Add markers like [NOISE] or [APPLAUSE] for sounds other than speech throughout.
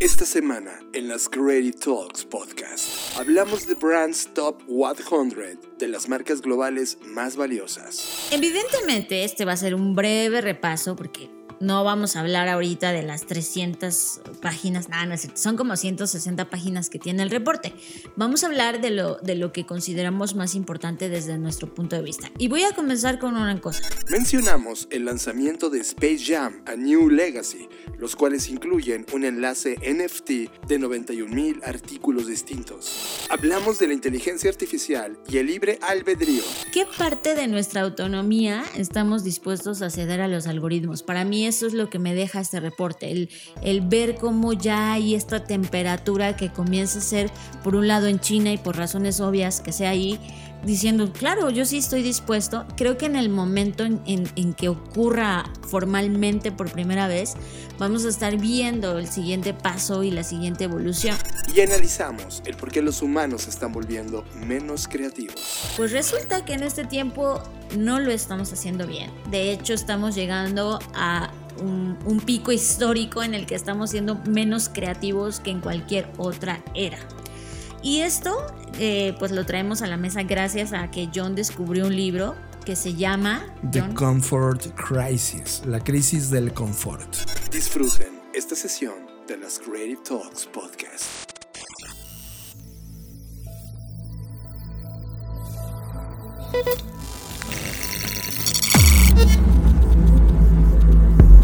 Esta semana en las Creative Talks podcast hablamos de Brands Top 100 de las marcas globales más valiosas. Evidentemente este va a ser un breve repaso porque no vamos a hablar ahorita de las 300 páginas, nada, no son como 160 páginas que tiene el reporte. Vamos a hablar de lo, de lo que consideramos más importante desde nuestro punto de vista. Y voy a comenzar con una cosa. Mencionamos el lanzamiento de Space Jam a New Legacy, los cuales incluyen un enlace NFT de 91.000 artículos distintos. Hablamos de la inteligencia artificial y el libre albedrío. ¿Qué parte de nuestra autonomía estamos dispuestos a ceder a los algoritmos? Para mí eso es lo que me deja este reporte, el, el ver cómo ya hay esta temperatura que comienza a ser, por un lado en China y por razones obvias que sea ahí, diciendo, claro, yo sí estoy dispuesto. Creo que en el momento en, en, que ocurra formalmente por primera vez, vamos a estar viendo el siguiente paso y la siguiente evolución. Y analizamos el por qué los humanos se están volviendo menos creativos. Pues resulta que en este tiempo no lo estamos haciendo bien. De hecho, estamos llegando a un, un, pico histórico en el que estamos siendo menos creativos que en cualquier otra era. Y esto eh, pues lo traemos a la mesa gracias a que John descubrió un libro que se llama The Comfort Crisis, la crisis del confort. Disfruten esta sesión de las Creative Talks Podcast.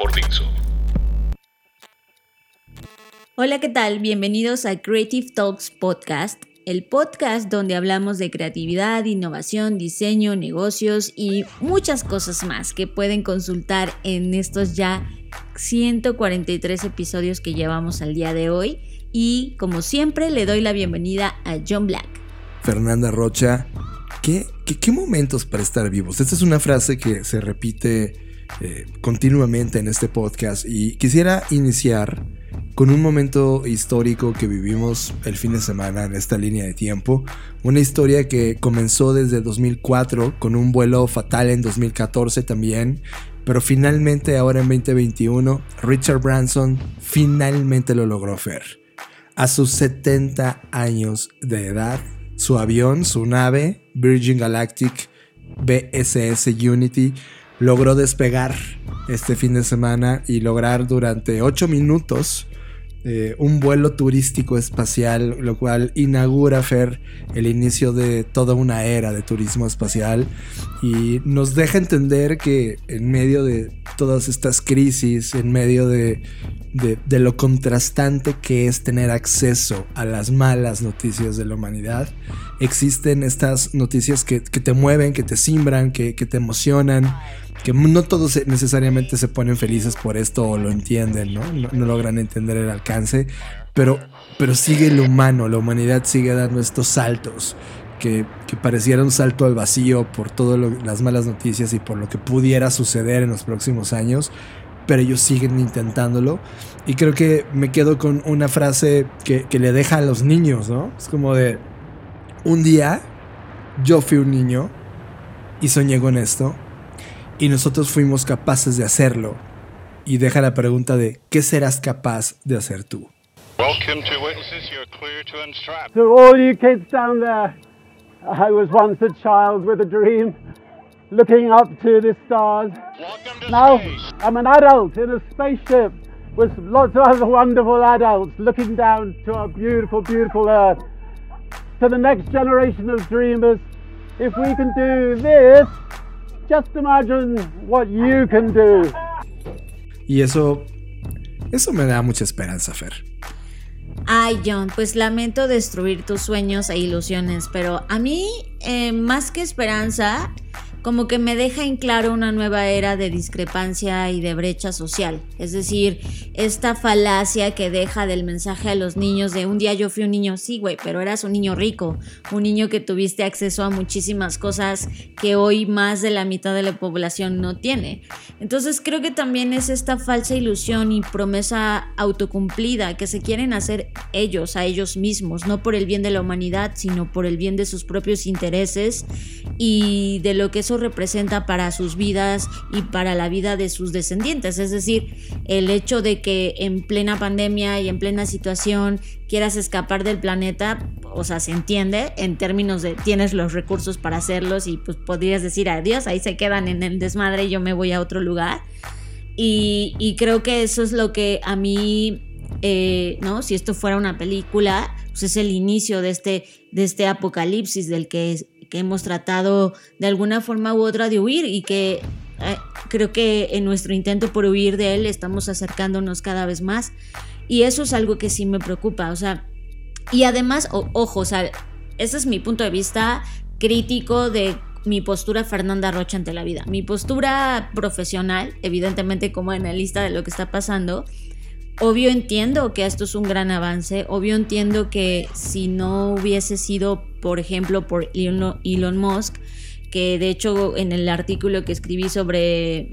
Por Dixo. Hola, ¿qué tal? Bienvenidos a Creative Talks Podcast el podcast donde hablamos de creatividad, innovación, diseño, negocios y muchas cosas más que pueden consultar en estos ya 143 episodios que llevamos al día de hoy. Y como siempre le doy la bienvenida a John Black. Fernanda Rocha, ¿qué, qué, momentos para estar vivos? Esta es una frase que se repite eh, continuamente en este podcast y quisiera iniciar con un momento histórico que vivimos el fin de semana en esta línea de tiempo. Una historia que comenzó desde 2004 con un vuelo fatal en 2014 también. Pero finalmente ahora en 2021 Richard Branson finalmente lo logró hacer. A sus 70 años de edad, su avión, su nave, Virgin Galactic BSS Unity, logró despegar este fin de semana y lograr durante 8 minutos eh, un vuelo turístico espacial, lo cual inaugura Fer el inicio de toda una era de turismo espacial. Y nos deja entender que en medio de todas estas crisis, en medio de, de, lo contrastante que es tener acceso a las malas noticias de la humanidad, existen estas noticias que, que te mueven, que te simbran, que, que te emocionan que no todos necesariamente se ponen felices por esto o lo entienden, ¿no? No, logran entender el alcance, pero, pero sigue el humano, la humanidad sigue dando estos saltos que, que pareciera un salto al vacío por todas las malas noticias y por lo que pudiera suceder en los próximos años, pero ellos siguen intentándolo. Y creo que me quedo con una frase que, que le deja a los niños, ¿no? Es como de, un día yo fui un niño y soñé con esto y nosotros fuimos capaces de hacerlo. Y deja la pregunta de ¿qué serás capaz de hacer tú? Welcome to Witnesses, you're clear to unstrap. To all you kids down there, I was once a child with a dream, looking up to the stars. now space. I'm an adult in a spaceship with lots of other wonderful adults looking down to our beautiful, beautiful Earth. To the next generation of dreamers, if we can do this, Just imagine what you can do. Y eso, eso me da mucha esperanza, Fer. Ay, John, pues lamento destruir tus sueños e ilusiones, pero a mí, eh, más que esperanza, como que me deja en claro una nueva era de discrepancia y de brecha social. Es decir, esta falacia que deja del mensaje a los niños de un día yo fui un niño, sí, güey, pero eras un niño rico, un niño que tuviste acceso a muchísimas cosas que hoy más de la mitad de la población no tiene. Entonces creo que también es esta falsa ilusión y promesa autocumplida que se quieren hacer ellos a ellos mismos, no por el bien de la humanidad, sino por el bien de sus propios intereses y de lo que eso representa para sus vidas y para la vida de sus descendientes. Es decir, el hecho de que en plena pandemia y en plena situación quieras escapar del planeta, o sea, se entiende en términos de tienes los recursos para hacerlos y pues podrías decir adiós, ahí se quedan en el desmadre y yo me voy a otro lugar. Y, creo que eso es lo que a mí, eh, ¿no? Si esto fuera una película, pues es el inicio de este, de este apocalipsis del que, que hemos tratado de alguna forma u otra de huir y que eh, creo que en nuestro intento por huir de él estamos acercándonos cada vez más. Y eso es algo que sí me preocupa, o sea, y además, ojo, o sea, ese es mi punto de vista crítico de mi postura Fernanda Rocha ante la vida. Mi postura profesional, evidentemente como analista de lo que está pasando, obvio entiendo que esto es un gran avance, obvio entiendo que si no hubiese sido, por ejemplo, por Elon Musk, que de hecho en el artículo que escribí sobre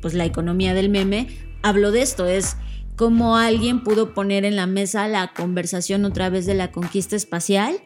pues, la economía del meme, hablo de esto, es cómo alguien pudo poner en la mesa la conversación otra vez de la conquista espacial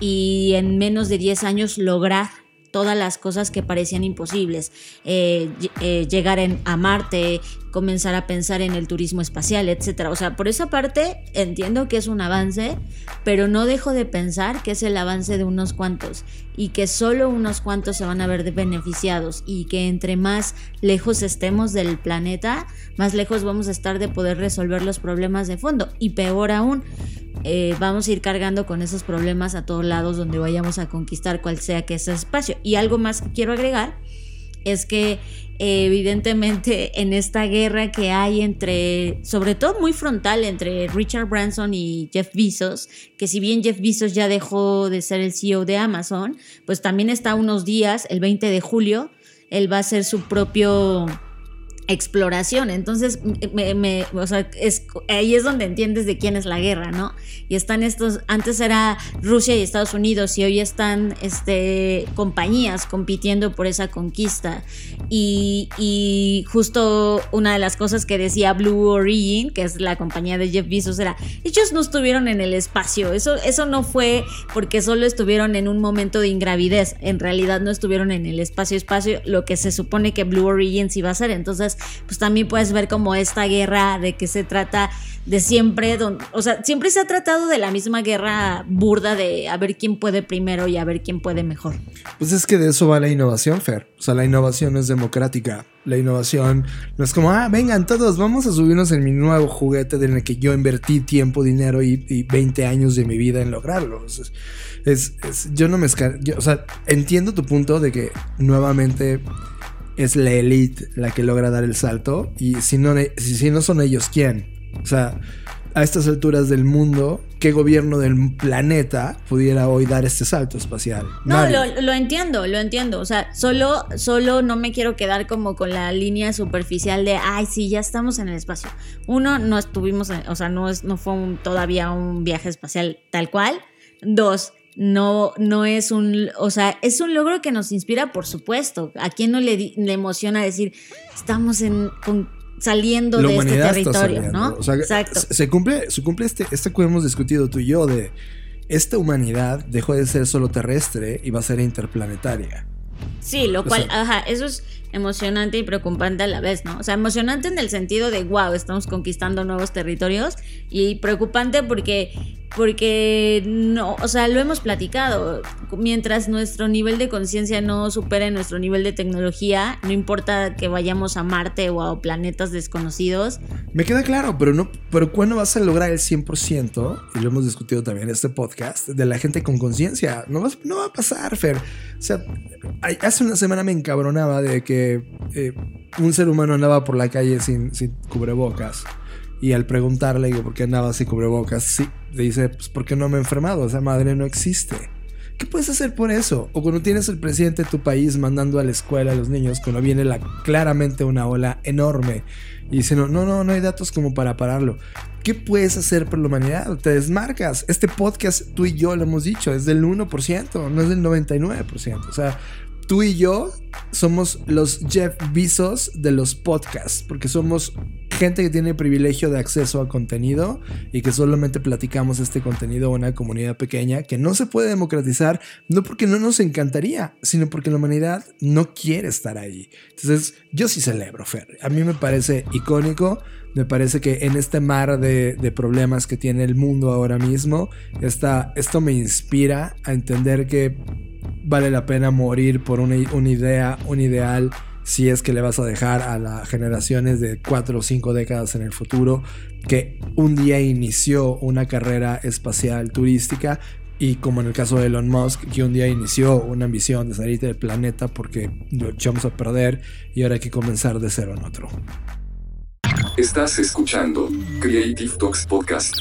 y en menos de 10 años lograr todas las cosas que parecían imposibles. Eh, eh, llegar a Marte, comenzar a pensar en el turismo espacial, etc. O sea, por esa parte entiendo que es un avance, pero no dejo de pensar que es el avance de unos cuantos y que solo unos cuantos se van a ver beneficiados y que entre más lejos estemos del planeta, más lejos vamos a estar de poder resolver los problemas de fondo. Y peor aún, eh, vamos a ir cargando con esos problemas a todos lados donde vayamos a conquistar cual sea que ese espacio. Y algo más que quiero agregar es que evidentemente en esta guerra que hay entre, sobre todo muy frontal, entre Richard Branson y Jeff Bezos, que si bien Jeff Bezos ya dejó de ser el CEO de Amazon, pues también está unos días, el 20 de julio, él va a ser su propio exploración. Entonces, me, o sea, es, ahí es donde entiendes de quién es la guerra, ¿no? Y están estos, antes era Rusia y Estados Unidos y hoy están este, compañías compitiendo por esa conquista. Y, y, justo una de las cosas que decía Blue Origin, que es la compañía de Jeff Bezos, era, ellos no estuvieron en el espacio, eso, eso no fue porque solo estuvieron en un momento de ingravidez, en realidad no estuvieron en el espacio-espacio, lo que se supone que Blue Origin sí va a ser. Entonces, pues también puedes ver como esta guerra de que se trata de siempre, o sea, siempre se ha tratado de la misma guerra burda de a ver quién puede primero y a ver quién puede mejor. Pues es que de eso va la innovación, Fer. O sea, la innovación no es democrática. La innovación no es como, ah, vengan todos, vamos a subirnos en mi nuevo juguete en el que yo invertí tiempo, dinero y, 20 años de mi vida en lograrlo. Es, yo no me... o sea, entiendo tu punto de que nuevamente es la elite la que logra dar el salto. Y si no, si, no son ellos, ¿quién? O sea, a estas alturas del mundo, ¿qué gobierno del planeta pudiera hoy dar este salto espacial? No, lo, entiendo, lo entiendo. O sea, solo, solo no me quiero quedar como con la línea superficial de, ay, sí, ya estamos en el espacio. Uno, no estuvimos, o sea, no, es, no fue todavía un viaje espacial tal cual. Dos, no, no es un, o sea, es un logro que nos inspira, por supuesto. ¿A quién no le, le emociona decir, estamos en, saliendo de este territorio, ¿no? Exacto. Se, cumple, se cumple este, este que hemos discutido tú y yo de esta humanidad dejó de ser solo terrestre y va a ser interplanetaria. Sí, lo cual, ajá, eso es emocionante y preocupante a la vez, ¿no? O sea, emocionante en el sentido de, wow, estamos conquistando nuevos territorios y preocupante porque porque no, o sea, lo hemos platicado, mientras nuestro nivel de conciencia no supere nuestro nivel de tecnología, no importa que vayamos a Marte o a planetas desconocidos. Me queda claro, pero no, pero ¿cuándo vas a lograr el 100%? Y lo hemos discutido también en este podcast, de la gente con conciencia. No, no va a pasar, Fer. O sea, hace una semana me encabronaba de que eh, un ser humano andaba por la calle sin, cubrebocas. Y al preguntarle, digo, ¿por qué andaba sin cubrebocas? Sí, le dice, pues porque no me he enfermado, esa madre no existe. ¿Qué puedes hacer por eso? O cuando tienes el presidente de tu país mandando a la escuela a los niños, cuando viene la, claramente una ola enorme y diciendo, no, no, no hay datos como para pararlo. ¿Qué puedes hacer por la humanidad? Te desmarcas. Este podcast, tú y yo lo hemos dicho, es del 1%, no es del 99%. O sea, tú y yo somos los Jeff Bezos de los podcasts, porque somos gente que tiene privilegio de acceso a contenido y que solamente platicamos este contenido a una comunidad pequeña que no se puede democratizar, no porque no nos encantaría, sino porque la humanidad no quiere estar ahí. Entonces, yo sí celebro, Fer. A mí me parece icónico, me parece que en este mar de, problemas que tiene el mundo ahora mismo, esto me inspira a entender que vale la pena morir por una, idea, un ideal, si es que le vas a dejar a las generaciones de cuatro o cinco décadas en el futuro, que un día inició una carrera espacial turística y como en el caso de Elon Musk, que un día inició una ambición de salir del planeta porque lo echamos a perder y ahora hay que comenzar de cero en otro. Estás escuchando Creative Talks Podcast.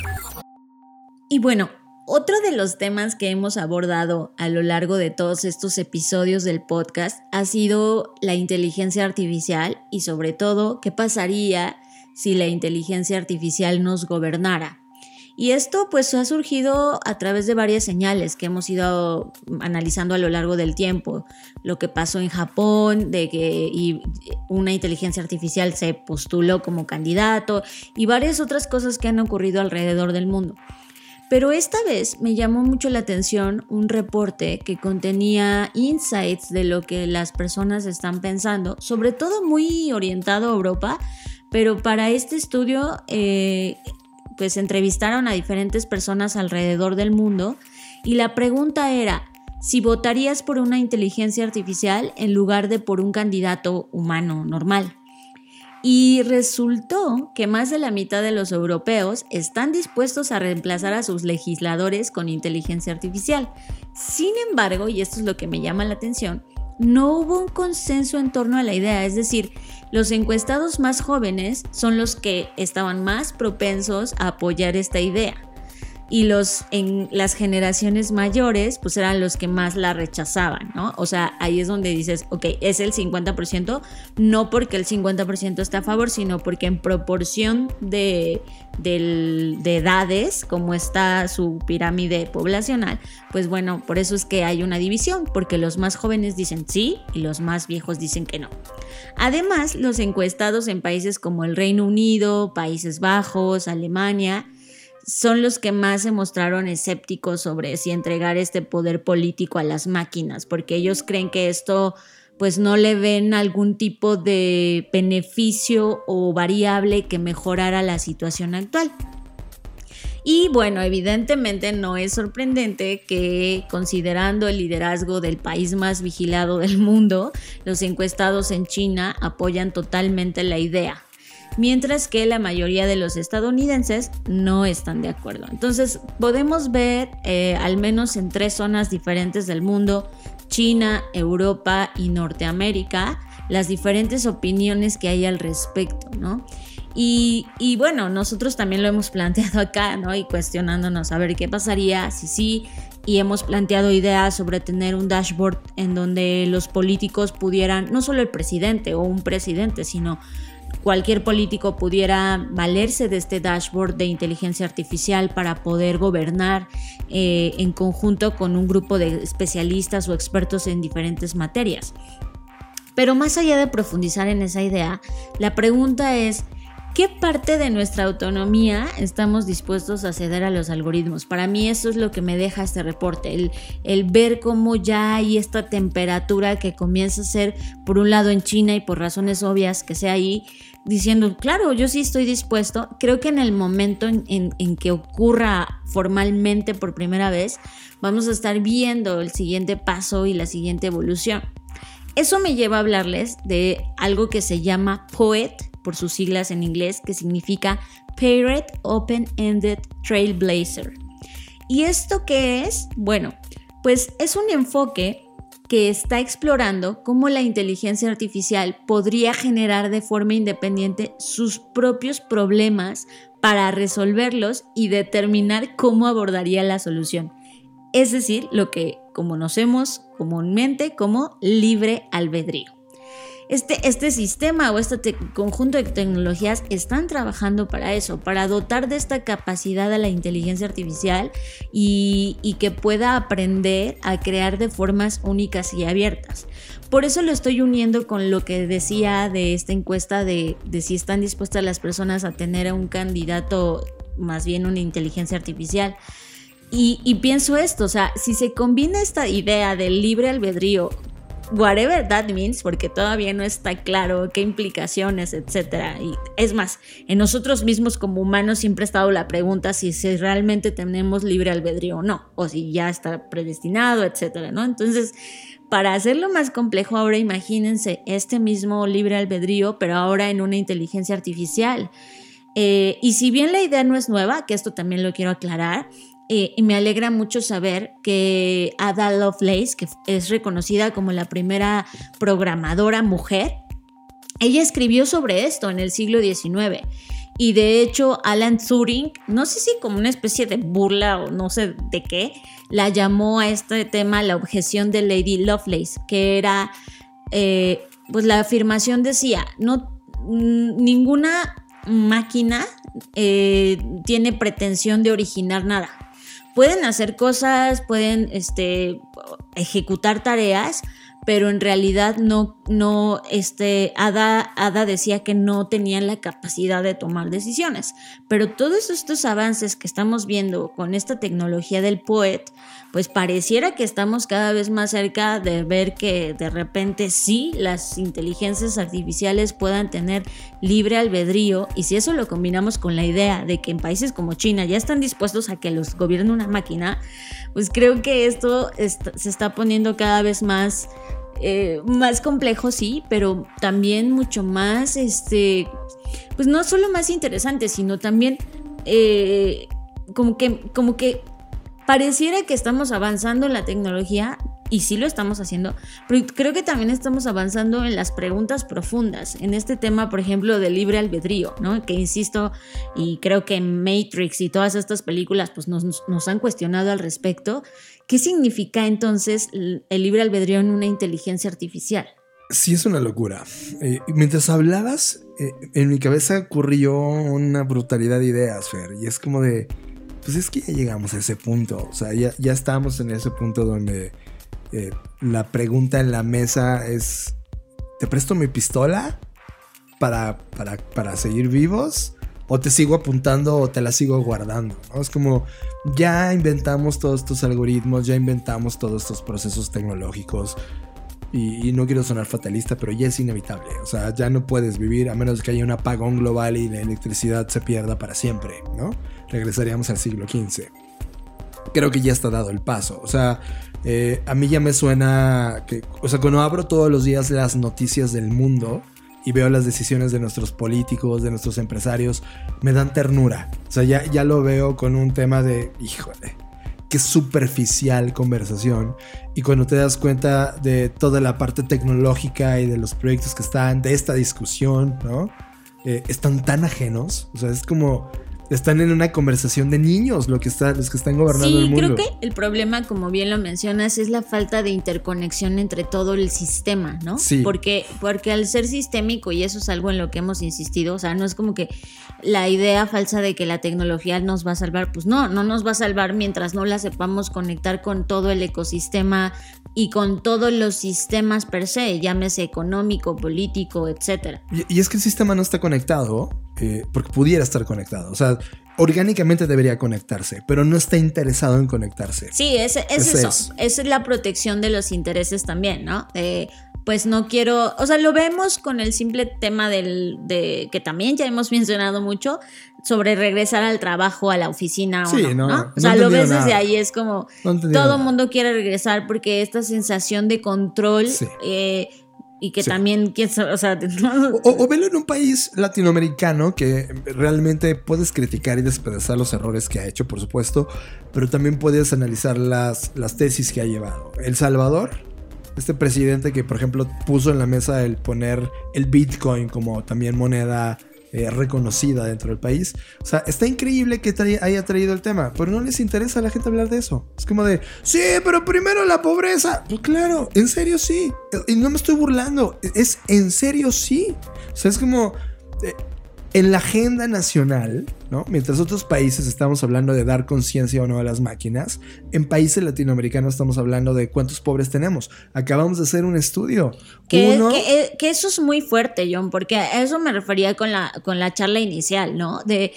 Y bueno, otro de los temas que hemos abordado a lo largo de todos estos episodios del podcast ha sido la inteligencia artificial y sobre todo qué pasaría si la inteligencia artificial nos gobernara. Y esto pues ha surgido a través de varias señales que hemos ido analizando a lo largo del tiempo. Lo que pasó en Japón, de que una inteligencia artificial se postuló como candidato y varias otras cosas que han ocurrido alrededor del mundo. Pero esta vez me llamó mucho la atención un reporte que contenía insights de lo que las personas están pensando, sobre todo muy orientado a Europa, pero para este estudio eh, pues entrevistaron a diferentes personas alrededor del mundo y la pregunta era, si votarías por una inteligencia artificial en lugar de por un candidato humano normal. Y resultó que más de la mitad de los europeos están dispuestos a reemplazar a sus legisladores con inteligencia artificial. Sin embargo, y esto es lo que me llama la atención, no hubo un consenso en torno a la idea, es decir, los encuestados más jóvenes son los que estaban más propensos a apoyar esta idea y los en las generaciones mayores pues eran los que más la rechazaban, ¿no? O sea, ahí es donde dices, ok, es el 50%, no porque el 50% está a favor, sino porque en proporción de, de edades, como está su pirámide poblacional, pues bueno, por eso es que hay una división, porque los más jóvenes dicen sí y los más viejos dicen que no. Además, los encuestados en países como el Reino Unido, Países Bajos, Alemania, son los que más se mostraron escépticos sobre si entregar este poder político a las máquinas, porque ellos creen que esto pues no le ven algún tipo de beneficio o variable que mejorara la situación actual. Y bueno, evidentemente no es sorprendente que considerando el liderazgo del país más vigilado del mundo, los encuestados en China apoyan totalmente la idea mientras que la mayoría de los estadounidenses no están de acuerdo. Entonces podemos ver eh, al menos en tres zonas diferentes del mundo, China, Europa y Norteamérica, las diferentes opiniones que hay al respecto, ¿no? Y, y, bueno, nosotros también lo hemos [LAUGHS] planteado acá, ¿no? Y cuestionándonos a ver qué pasaría si sí. Y hemos planteado ideas sobre tener un dashboard en donde los políticos pudieran, no solo el presidente o un presidente, sino cualquier político pudiera valerse de este dashboard de inteligencia artificial para poder gobernar eh, en conjunto con un grupo de especialistas o expertos en diferentes materias. Pero más allá de profundizar en esa idea, la pregunta es, ¿Qué parte de nuestra autonomía estamos dispuestos a ceder a los algoritmos? Para mí eso es lo que me deja este reporte, el, el, ver cómo ya hay esta temperatura que comienza a ser, por un lado en China y por razones obvias que sea ahí, diciendo, claro, yo sí estoy dispuesto. Creo que en el momento en, que ocurra formalmente por primera vez, vamos a estar viendo el siguiente paso y la siguiente evolución. Eso me lleva a hablarles de algo que se llama POET, por sus siglas en inglés, que significa Parrot Open-Ended Trailblazer. ¿Y esto qué es? Bueno, pues es un enfoque que está explorando cómo la inteligencia artificial podría generar de forma independiente sus propios problemas para resolverlos y determinar cómo abordaría la solución. Es decir, lo que conocemos comúnmente como libre albedrío. Este, este sistema o este conjunto de tecnologías están trabajando para eso, para dotar de esta capacidad a la inteligencia artificial y, que pueda aprender a crear de formas únicas y abiertas. Por eso lo estoy uniendo con lo que decía de esta encuesta de, si están dispuestas las personas a tener a un candidato, más bien una inteligencia artificial. Y, y, pienso esto, o sea, si se combina esta idea del libre albedrío whatever that means, porque todavía no está claro qué implicaciones, etcétera. Y es más, en nosotros mismos como humanos siempre ha estado la pregunta si, realmente tenemos libre albedrío o no, o si ya está predestinado, etcétera, ¿no? Entonces, para hacerlo más complejo, ahora imagínense este mismo libre albedrío, pero ahora en una inteligencia artificial. Eh, y si bien la idea no es nueva, que esto también lo quiero aclarar, eh, y me alegra mucho saber que Ada Lovelace, que es reconocida como la primera programadora mujer, ella escribió sobre esto en el siglo XIX. Y de hecho, Alan Turing, no sé si como una especie de burla o no sé de qué, la llamó a este tema la objeción de Lady Lovelace, que era, eh, pues la afirmación decía, no, ninguna máquina eh, tiene pretensión de originar nada pueden hacer cosas, pueden este, ejecutar tareas, pero en realidad no, no, este, Ada, Ada decía que no tenían la capacidad de tomar decisiones. Pero todos estos avances que estamos viendo con esta tecnología del POET, pues pareciera que estamos cada vez más cerca de ver que de repente sí las inteligencias artificiales puedan tener libre albedrío y si eso lo combinamos con la idea de que en países como China ya están dispuestos a que los gobierne una máquina, pues creo que esto se está poniendo cada vez más eh, más complejo, sí, pero también mucho más, este, pues no solo más interesante, sino también eh, como que, como que pareciera que estamos avanzando en la tecnología, y sí lo estamos haciendo, pero creo que también estamos avanzando en las preguntas profundas, en este tema, por ejemplo, del libre albedrío, ¿no? Que insisto, y creo que Matrix y todas estas películas pues nos, nos han cuestionado al respecto, ¿qué significa entonces el libre albedrío en una inteligencia artificial? Sí, es una locura. Eh, mientras hablabas, eh, en mi cabeza ocurrió una brutalidad de ideas, Fer, y es como de, pues es que ya llegamos a ese punto, o sea, ya, ya estamos en ese punto donde eh, la pregunta en la mesa es, ¿te presto mi pistola para, para, seguir vivos? ¿O te sigo apuntando o te la sigo guardando? Es como, ya inventamos todos estos algoritmos, ya inventamos todos estos procesos tecnológicos. Y, no quiero sonar fatalista, pero ya es inevitable. O sea, ya no puedes vivir a menos que haya un apagón global y la electricidad se pierda para siempre, ¿no? Regresaríamos al siglo XV. Creo que ya está dado el paso. O sea, eh, a mí ya me suena que, o sea, cuando abro todos los días las noticias del mundo y veo las decisiones de nuestros políticos, de nuestros empresarios, me dan ternura. O sea, ya, ya lo veo con un tema de, híjole, qué superficial conversación. Y cuando te das cuenta de toda la parte tecnológica y de los proyectos que están, de esta discusión, ¿no? Eh, están tan ajenos. O sea, es como están en una conversación de niños lo que está, los que están gobernando el mundo. Creo que el problema, como bien lo mencionas, es la falta de interconexión entre todo el sistema, ¿no? Sí. Porque, porque al ser sistémico, y eso es algo en lo que hemos insistido, o sea, no es como que la idea falsa de que la tecnología nos va a salvar, pues no, no nos va a salvar mientras no la sepamos conectar con todo el ecosistema y con todos los sistemas per se, llámese económico, político, etc. Y, es que el sistema no está conectado, eh, porque pudiera estar conectado. O sea, orgánicamente debería conectarse, pero no está interesado en conectarse. Sí, es, es, eso. Esa es la protección de los intereses también, ¿no? Pues no quiero, o sea, lo vemos con el simple tema del, de, que también ya hemos [LAUGHS] mencionado mucho, sobre regresar al trabajo, a la oficina o no, O sea, lo ves desde ahí, es como todo el mundo quiere regresar porque esta sensación de control eh, y que también, o sea... [LAUGHS] o, velo en un país latinoamericano que realmente puedes criticar y despedazar los errores que ha hecho, por supuesto, pero también puedes analizar las, las tesis que ha llevado. El Salvador este presidente que, por ejemplo, puso en la mesa el poner el Bitcoin como también moneda eh, reconocida dentro del país. O sea, está increíble que haya traído el tema, pero no les interesa a la gente hablar de eso. Es como de, sí, pero primero la pobreza. Pues claro, en serio sí. Y no me estoy burlando, es en serio sí. O sea, es como... eh, en la agenda nacional, ¿no? Mientras otros países estamos hablando de dar conciencia o no a las máquinas, en países latinoamericanos estamos hablando de cuántos pobres tenemos. Acabamos de hacer un estudio. Que, Uno, que- que eso es muy fuerte, John, porque a eso me refería con la, con la charla inicial, ¿no? De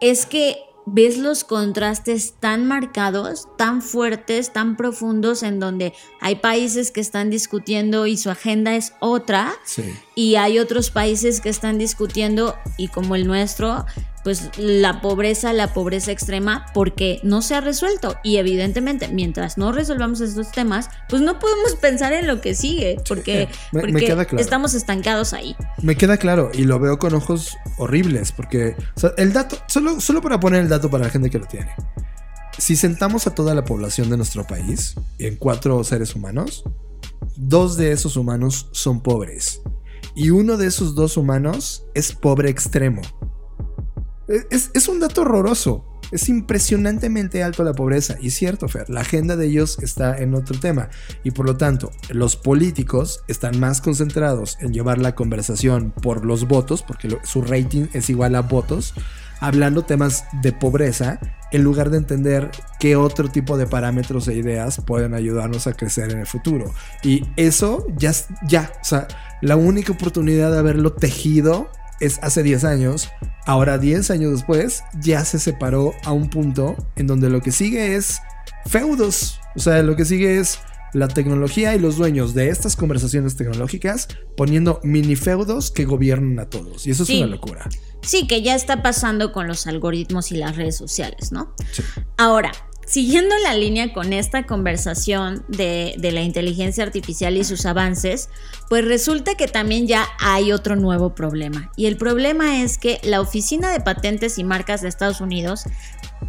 es que ves los contrastes tan marcados, tan fuertes, tan profundos, en donde hay países que están discutiendo y su agenda es otra, Sí. y hay otros países que están discutiendo, y como el nuestro, pues la pobreza, la pobreza extrema, porque no se ha resuelto. Y evidentemente, mientras no resolvamos estos temas, pues no podemos [LAUGHS] pensar en lo que sigue, porque, me porque queda claro. estamos estancados ahí. Me queda claro y lo veo con ojos horribles porque o sea, el dato, solo, solo para poner el dato para la gente que lo tiene. Si sentamos a toda la población de nuestro país en cuatro seres humanos, dos de esos humanos son pobres y uno de esos dos humanos es pobre extremo. Es, un dato horroroso. Es impresionantemente alto la pobreza. Y cierto, Fer, la agenda de ellos está en otro tema. Y por lo tanto, los políticos están más concentrados en llevar la conversación por los votos, porque su rating es igual a votos, hablando temas de pobreza, en lugar de entender qué otro tipo de parámetros e ideas pueden ayudarnos a crecer en el futuro. Y eso ya, ya, o sea, la única oportunidad de haberlo tejido es hace 10 años. Ahora 10 años después ya se separó a un punto en donde lo que sigue es feudos. O sea, lo que sigue es la tecnología y los dueños de estas conversaciones tecnológicas poniendo mini feudos que gobiernan a todos. Y eso Sí. es una locura. Sí, que ya está pasando con los algoritmos y las redes sociales, ¿no? Sí. Ahora, siguiendo la línea con esta conversación de, la inteligencia artificial y sus avances, pues resulta que también ya hay otro nuevo problema. Y el problema es que la Oficina de Patentes y Marcas de Estados Unidos,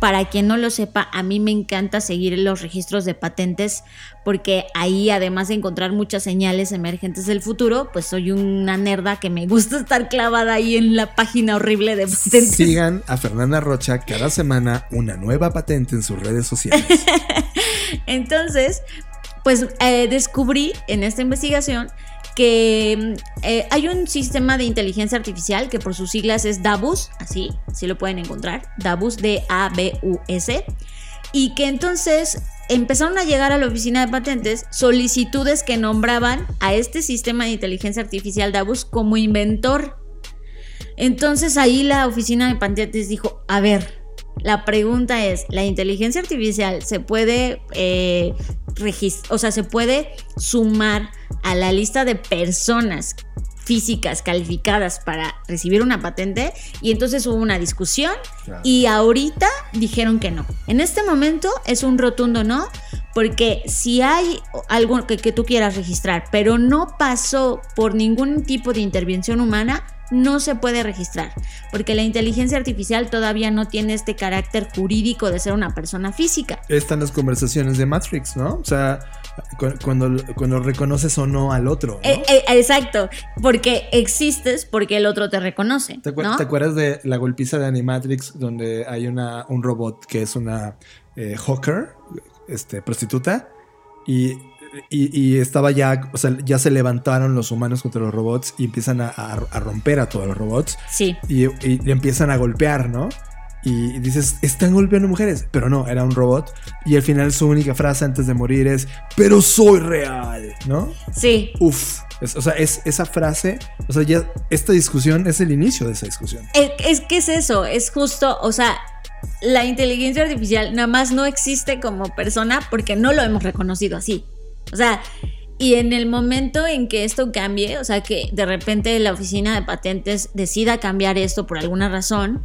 para quien no lo sepa, a mí me encanta seguir los registros de patentes porque ahí además de encontrar muchas señales emergentes del futuro, pues soy una nerda que me gusta [LAUGHS] estar clavada ahí en la página horrible de patentes. Sigan a Fernanda Rocha cada semana una nueva patente en sus redes sociales. [LAUGHS] Entonces, pues eh, descubrí en esta investigación que mm, eh, hay un sistema de inteligencia artificial que por sus siglas es DABUS, así, así lo pueden encontrar, DABUS, D-A-B-U-S, y que entonces empezaron a llegar a la oficina de patentes solicitudes que nombraban a este sistema de inteligencia artificial DABUS como inventor. Entonces ahí la oficina de patentes dijo, a ver, la pregunta es, ¿la inteligencia artificial se puede, eh, regis- o sea, se puede sumar a la lista de personas físicas calificadas para recibir una patente? Y entonces hubo una discusión Claro. y ahorita dijeron que no. En este momento es un rotundo no, porque si hay algo que, que tú quieras registrar, pero no pasó por ningún tipo de intervención humana, no se puede registrar, porque la inteligencia artificial todavía no tiene este carácter jurídico de ser una persona física. Están las conversaciones de Matrix, ¿no? O sea, cu- cuando, cuando reconoces o no al otro. ¿no? Eh, eh, exacto, porque existes porque el otro te reconoce. ¿Te, acuer- ¿no? te acuerdas de la golpiza de Animatrix donde hay una, un robot que es una eh, hawker, este, prostituta? Y, y- y estaba ya, o sea, ya se levantaron los humanos contra los robots y empiezan a, a- a romper a todos los robots Sí, y, y le empiezan a golpear, ¿no? Y dices, están golpeando mujeres, pero no, era un robot. Y al final su única frase antes de morir es, pero soy real, ¿no? sí. Uf, es- o sea, es esa frase, o sea, ya esta discusión es el inicio de esa discusión. Es, es que es eso, es justo, o sea, la inteligencia artificial nada más no existe como persona porque no lo hemos reconocido así. O sea, y en el momento en que esto cambie, o sea, que de repente la oficina de patentes decida cambiar esto por alguna razón,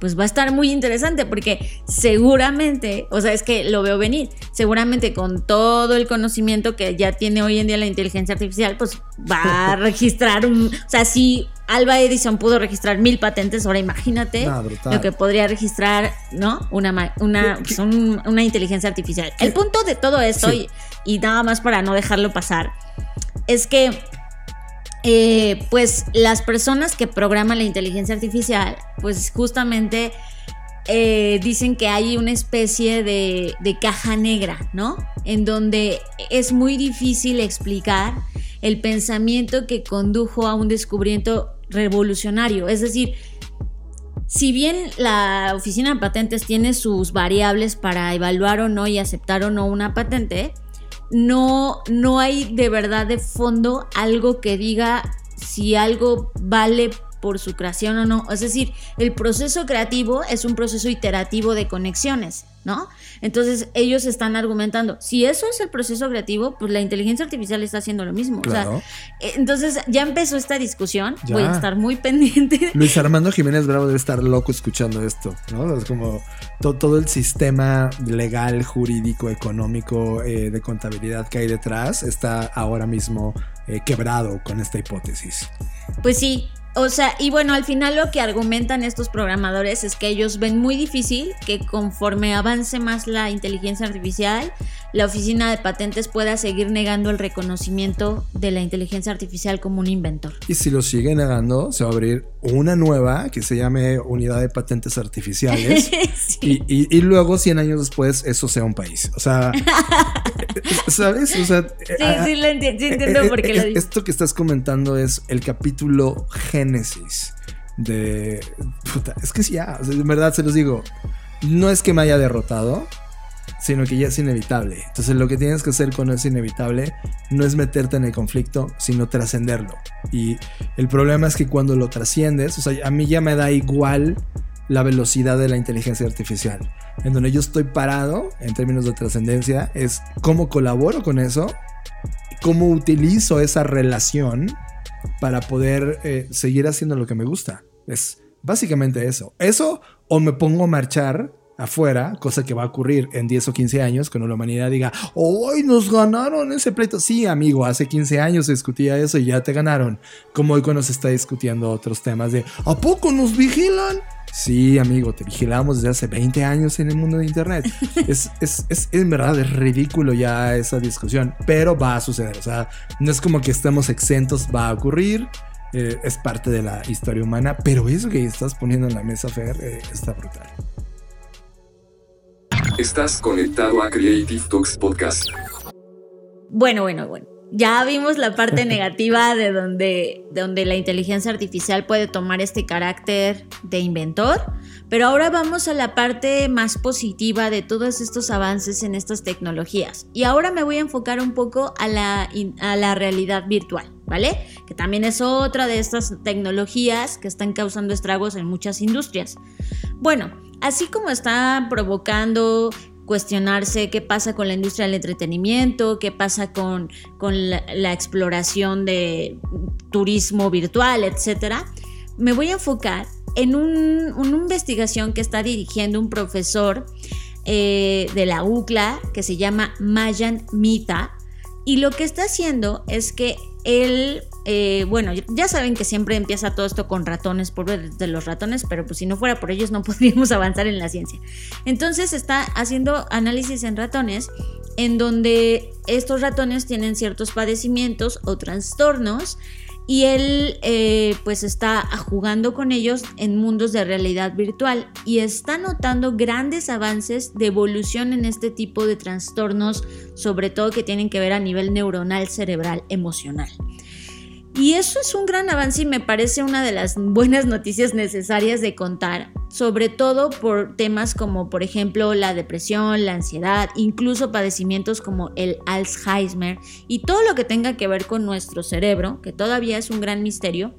pues va a estar muy interesante porque seguramente, o sea, es que lo veo venir, seguramente con todo el conocimiento que ya tiene hoy en día la inteligencia artificial, pues va a [LAUGHS] registrar un, o sea, si Alba Edison pudo registrar mil patentes, ahora imagínate No, lo que podría registrar, ¿no? Una, una, pues, un- una inteligencia artificial. El punto de todo esto, Sí. y, y nada más para no dejarlo pasar, es que eh, pues las personas que programan la inteligencia artificial, pues justamente eh, dicen que hay una especie de, de, caja negra, ¿no? En donde es muy difícil explicar el pensamiento que condujo a un descubrimiento revolucionario. Es decir, si bien la oficina de patentes tiene sus variables para evaluar o no y aceptar o no una patente, no, no hay de verdad de fondo algo que diga si algo vale por su creación o no. Es decir, el proceso creativo es un proceso iterativo de conexiones, ¿no? Entonces ellos están argumentando, si eso es el proceso creativo, pues la inteligencia artificial está haciendo lo mismo. Claro. Eh, entonces ya empezó esta discusión, voy a estar muy pendiente. [LAUGHS] Luis Armando Jiménez Bravo debe estar loco escuchando esto, ¿no? Es como todo el sistema legal, jurídico, económico, eh, de contabilidad que hay detrás está ahora mismo eh, quebrado con esta hipótesis. Pues sí, o sea, y bueno, al final lo que argumentan estos programadores es que ellos ven muy difícil que conforme avance más la inteligencia artificial, la oficina de patentes pueda seguir negando el reconocimiento de la inteligencia artificial como un inventor. Y si lo sigue negando, se va a abrir una nueva que se llame Unidad de Patentes Artificiales. [LAUGHS] y, luego, 100 años después, eso sea un país. O sea, [LAUGHS] ¿sabes? O sea, sí, sí, lo entiendo, sí entiendo por qué lo dices. Esto que estás comentando es el capítulo Génesis de... Puta, es que sí, ya, en verdad se los digo, no es que me haya derrotado, sino que ya es inevitable. Entonces lo que tienes que hacer cuando es inevitable no es meterte en el conflicto, sino trascenderlo. Y el problema es que cuando lo trasciendes, o sea, a mí ya me da igual la velocidad de la inteligencia artificial. En donde yo estoy parado en términos de trascendencia es cómo colaboro con eso, cómo utilizo esa relación para poder eh, seguir haciendo lo que me gusta. Es básicamente eso. Eso o me pongo a marchar afuera, cosa que va a ocurrir en 10 o 15 años, cuando la humanidad diga, hoy nos ganaron ese pleito. Sí, amigo, hace 15 años se discutía eso y ya te ganaron. Como hoy cuando se está discutiendo otros temas de, ¿a poco nos vigilan? Sí, amigo, te vigilamos desde hace 20 años en el mundo de Internet. [LAUGHS] es, es, es, en verdad, es ridículo ya esa discusión, pero va a suceder. O sea, no es como que estemos exentos, va a ocurrir. Eh, es parte de la historia humana, pero eso que estás poniendo en la mesa, Fer, eh, está brutal. Estás conectado a Creative Talks Podcast. Bueno, bueno, bueno. Ya vimos la parte [LAUGHS] negativa de donde, de donde la inteligencia artificial puede tomar este carácter de inventor, pero ahora vamos a la parte más positiva de todos estos avances en estas tecnologías. Y ahora me voy a enfocar un poco a la, a la realidad virtual, ¿vale? Que también es otra de estas tecnologías que están causando estragos en muchas industrias. Bueno, así como está provocando cuestionarse qué pasa con la industria del entretenimiento, qué pasa con, con la, exploración de turismo virtual, etc., me voy a enfocar en una investigación que está dirigiendo un profesor eh, de la UCLA que se llama Mayan Mita. Y lo que está haciendo es que él eh, bueno, ya saben que siempre empieza todo esto con ratones, por de los ratones, pero pues si no fuera por ellos no [LAUGHS] podríamos avanzar en la ciencia. Entonces está haciendo análisis en ratones en donde estos ratones tienen ciertos padecimientos o trastornos y él eh, pues está jugando con ellos en mundos de realidad virtual y está notando grandes avances de evolución en este tipo de trastornos, sobre todo que tienen que ver a nivel neuronal, cerebral, emocional. Y eso es un gran avance y me parece una de las buenas noticias necesarias de contar, sobre todo por temas como por ejemplo la depresión, la ansiedad, incluso padecimientos como el Alzheimer y todo lo que tenga que ver con nuestro cerebro, que todavía es un gran misterio,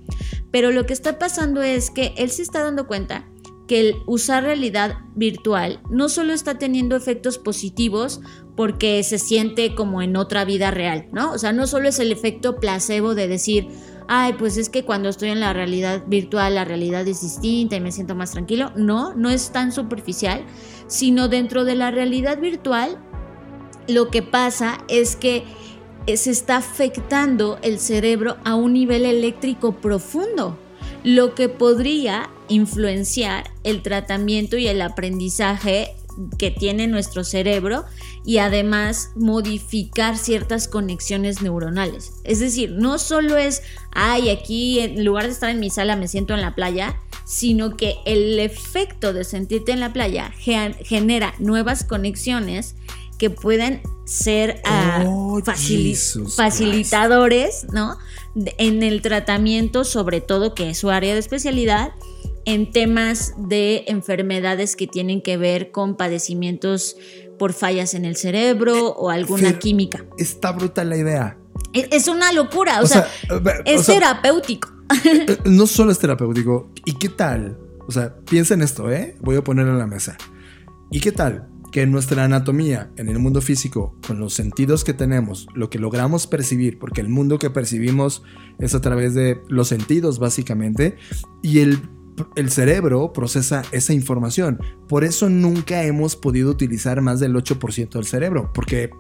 pero lo que está pasando es que él se está dando cuenta que el usar realidad virtual no solo está teniendo efectos positivos porque se siente como en otra vida real, ¿no? O sea, no solo es el efecto placebo de decir, ay, pues es que cuando estoy en la realidad virtual la realidad es distinta y me siento más tranquilo. No, no es tan superficial, sino dentro de la realidad virtual lo que pasa es que se está afectando el cerebro a un nivel eléctrico profundo lo que podría influenciar el tratamiento y el aprendizaje que tiene nuestro cerebro y además modificar ciertas conexiones neuronales. Es decir, no solo es, ay, aquí en lugar de estar en mi sala me siento en la playa, sino que el efecto de sentirte en la playa genera nuevas conexiones que pueden ser ah, oh, facilitadores, ¿no? En el tratamiento, sobre todo que es su área de especialidad, en temas de enfermedades que tienen que ver con padecimientos por fallas en el cerebro eh, o alguna química. Está brutal la idea. E, es, una locura, o, sea, es terapéutico. Eh, eh, no solo es terapéutico. ¿Y qué tal? O sea, piensa en esto, ¿eh? Voy a ponerlo en la mesa. ¿Y qué tal? Que nuestra anatomía en el mundo físico, con los sentidos que tenemos, lo que logramos percibir, porque el mundo que percibimos es a través de los sentidos básicamente, y el el cerebro procesa esa información. Por eso nunca hemos podido utilizar más del 8% del cerebro, porque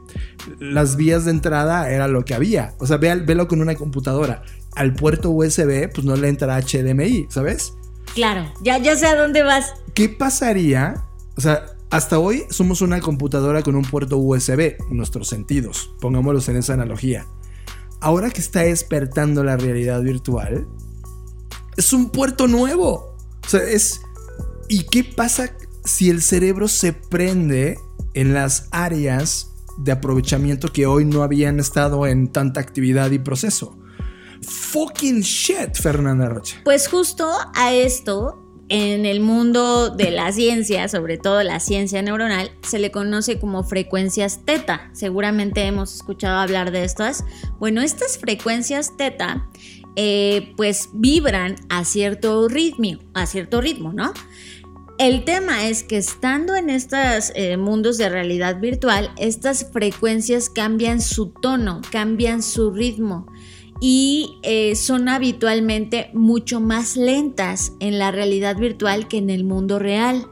las vías de entrada era lo que había. O sea, véalo con una computadora. Al puerto USB, pues no le entra HDMI, ¿sabes? Claro, ya, ya sé a dónde vas. ¿Qué pasaría? O sea, hasta hoy somos una computadora con un puerto USB, nuestros sentidos, pongámoslos en esa analogía. Ahora que está despertando la realidad virtual, es un puerto nuevo. O sea, es... ¿Y qué pasa si el cerebro se prende en las áreas de aprovechamiento que hoy no habían estado en tanta actividad y proceso? Fucking shit, Fernanda Rocha. Pues justo a esto en el mundo de la ciencia, sobre todo la ciencia neuronal, se le conoce como frecuencias teta. Seguramente hemos escuchado hablar de estas. Bueno, estas frecuencias teta eh, pues vibran a cierto ritmo, a cierto ritmo, ¿no? El tema es que estando en estos eh, mundos de realidad virtual, estas frecuencias cambian su tono, cambian su ritmo y eh, son habitualmente mucho más lentas en la realidad virtual que en el mundo real.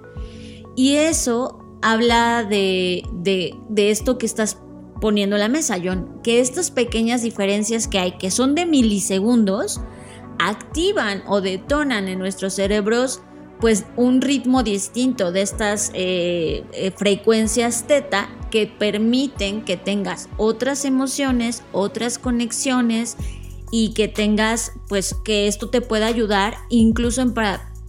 Y eso habla de, de, esto que estás poniendo la mesa, John, que estas pequeñas diferencias que hay, que son de milisegundos, activan o detonan en nuestros cerebros pues un ritmo distinto de estas eh, eh, frecuencias teta que permiten que tengas otras emociones, otras conexiones y que tengas pues que esto te pueda ayudar incluso en